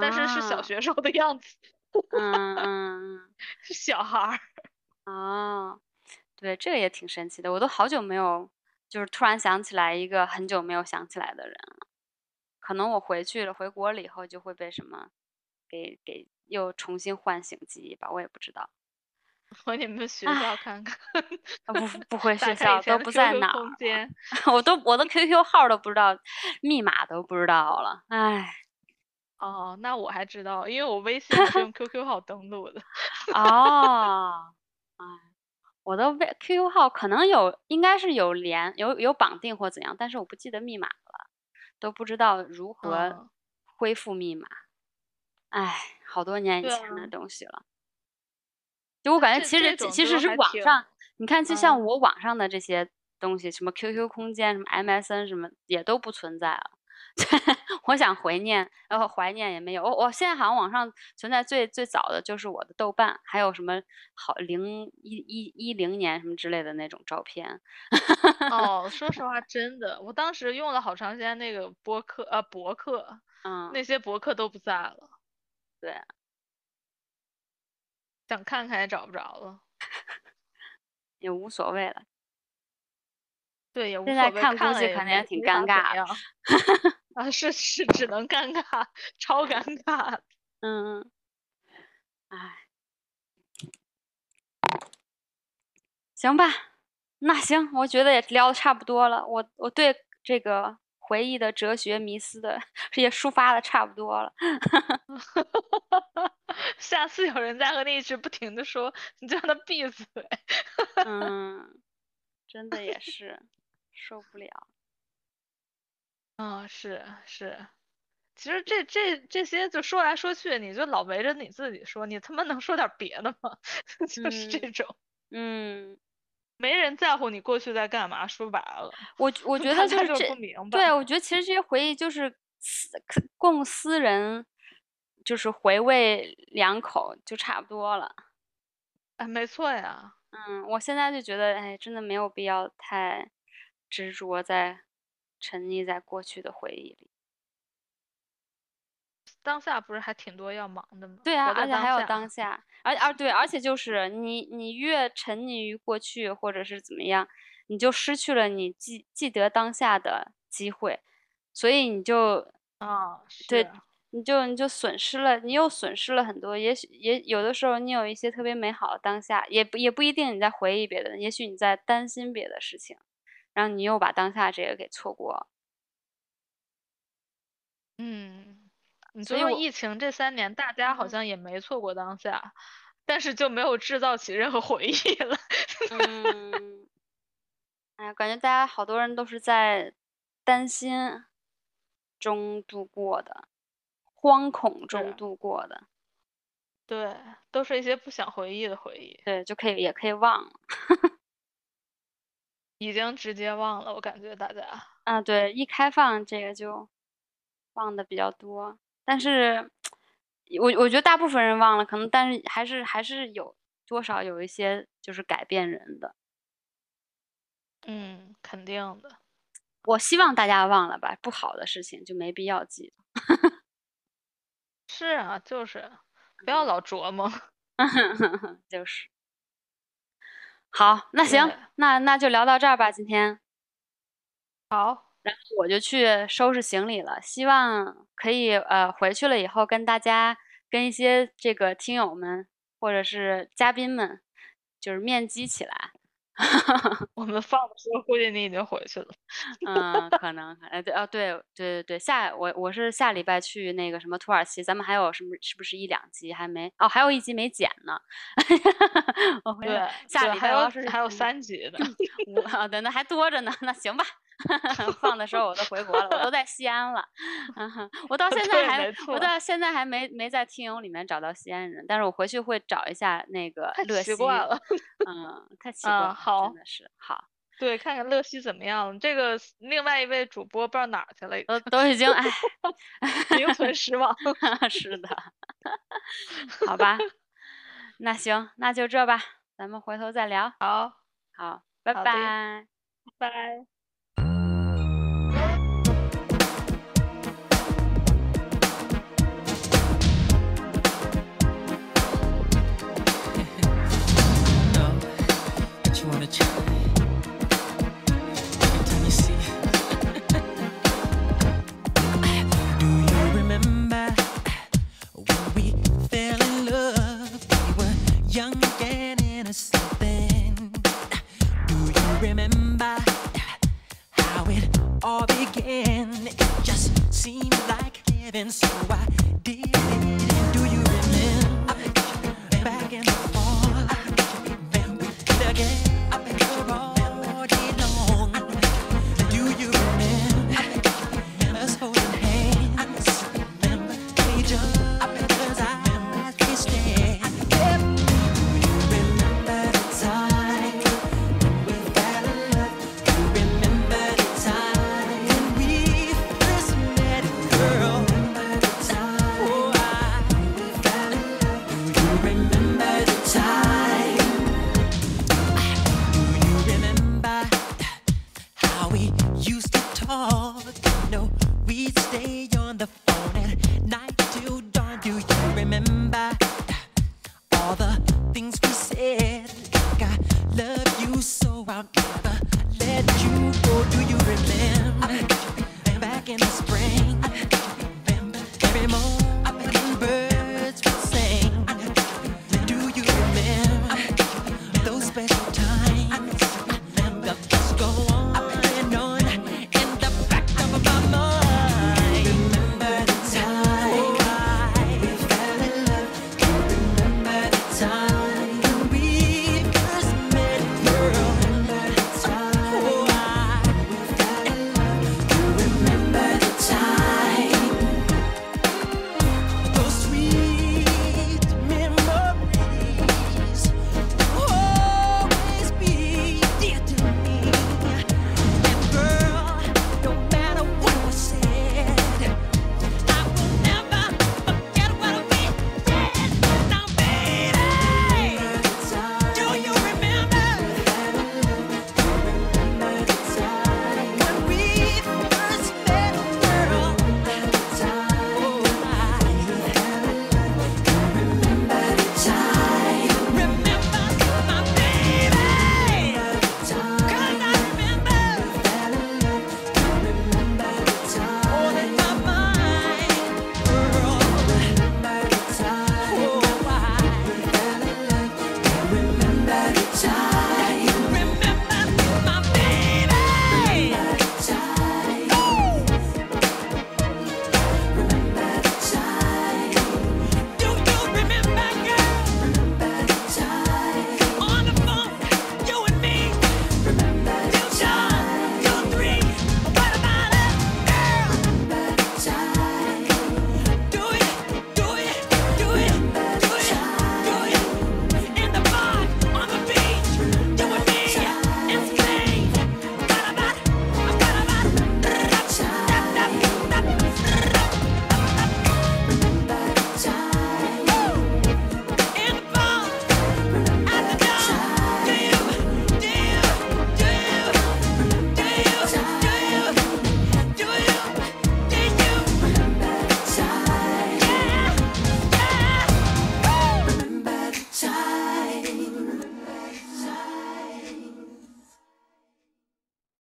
但是是小啊，学时候的样子，嗯嗯 是小孩儿。嗯，哦，对，这个也挺神奇的，我都好久没有，就是突然想起来一个很久没有想起来的人了。可能我回去了，回国了以后就会被什么给给又重新唤醒记忆吧，我也不知道。回你们学校看看，啊不不回学校都不在哪儿。我都我的 QQ 号都不知道，密码都不知道了，唉。哦，那我还知道，因为我微信是用 QQ 号登录的。哦，哎，我的微 QQ 号可能有，应该是有连有有绑定或怎样，但是我不记得密码了，都不知道如何嗯恢复密码。哎，好多年以前的啊东西了。就我感觉其实其实是网上，你看，就像嗯我网上的这些东西，什么 QQ 空间、什么 MSN 什么，也都不存在了。我想怀念，然后怀念也没有。我我现在好像网上存在最最早的就是我的豆瓣，还有什么好零一一一零年什么之类的那种照片。哦，说实话，真的，我当时用了好长时间那个播客，呃，博客，嗯，那些博客都不在了，对，想看看也找不着了。也无所谓了。对，也无现所谓，在看估计肯定挺没法怎尴尬的样啊，是是，只能尴尬，超尴尬。嗯，哎，行吧，那行，我觉得也聊的差不多了。我我对这个回忆的哲学迷思的也抒发的差不多了。下次有人再和你一直不停的说，你就让他闭嘴。嗯，真的也是受不了。啊，是是，其实这这这些就说来说去，你就老围着你自己说，你他妈能说点别的吗？就是这种，嗯，没人在乎你过去在干嘛。说白了，我我觉得就是这，对我觉得其实这些回忆就是私供私人，就是回味两口就差不多了。哎，没错呀。嗯，我现在就觉得，哎，真的没有必要太执着在。沉溺在过去的回忆里，当下不是还挺多要忙的吗？对啊，而且还有当下，而而对，而且就是你你越沉溺于过去或者是怎么样，你就失去了你记记得当下的机会，所以你就啊，对，你就你就损失了，你又损失了很多。也许也有的时候你有一些特别美好的当下，也不也不一定你在回忆别的，也许你在担心别的事情。然后你又把当下这个给错过，嗯，你说疫情这三年，大家好像也没错过当下，但是就没有制造起任何回忆了。嗯，哎，感觉大家好多人都是在担心中度过的，惶恐中度过的，对，都是一些不想回忆的回忆，对，就可以也可以忘了。已经直接忘了，我感觉大家啊，对，一开放这个就忘的比较多，但是我我觉得大部分人忘了，可能但是还是还是有多少有一些就是改变人的，嗯，肯定的。我希望大家忘了吧，不好的事情就没必要记。是啊，就是不要老琢磨，就是。好，那行，那那就聊到这儿吧。今天，好，然后我就去收拾行李了。希望可以呃回去了以后跟大家、跟一些这个听友们或者是嘉宾们，就是面基起来。我们放的时候，估计你已经回去了。嗯，可能，哎，对，哦，对，对，对，对，下我我是下礼拜去那个什么土耳其，咱们还有什么？是不是一两集还没？哦，还有一集没剪呢。对，下礼拜还有还有三集的，啊，对，那还多着呢。那行吧。放的时候我都回国了，我都在西安了。我到现在还，我到现在还没没在听友里面找到西安人，但是我回去会找一下那个乐西。太奇怪了，嗯，太奇怪了，真的是好。对，看看乐西怎么样了。这个另外一位主播不知道哪儿去了，都都已经哎，名存实亡。是的，好吧，那行，那就这吧，咱们回头再聊。好，好，拜拜，拜。something. Do you remember how it all began? It just seemed like heaven, so I did it. Do you remember back in the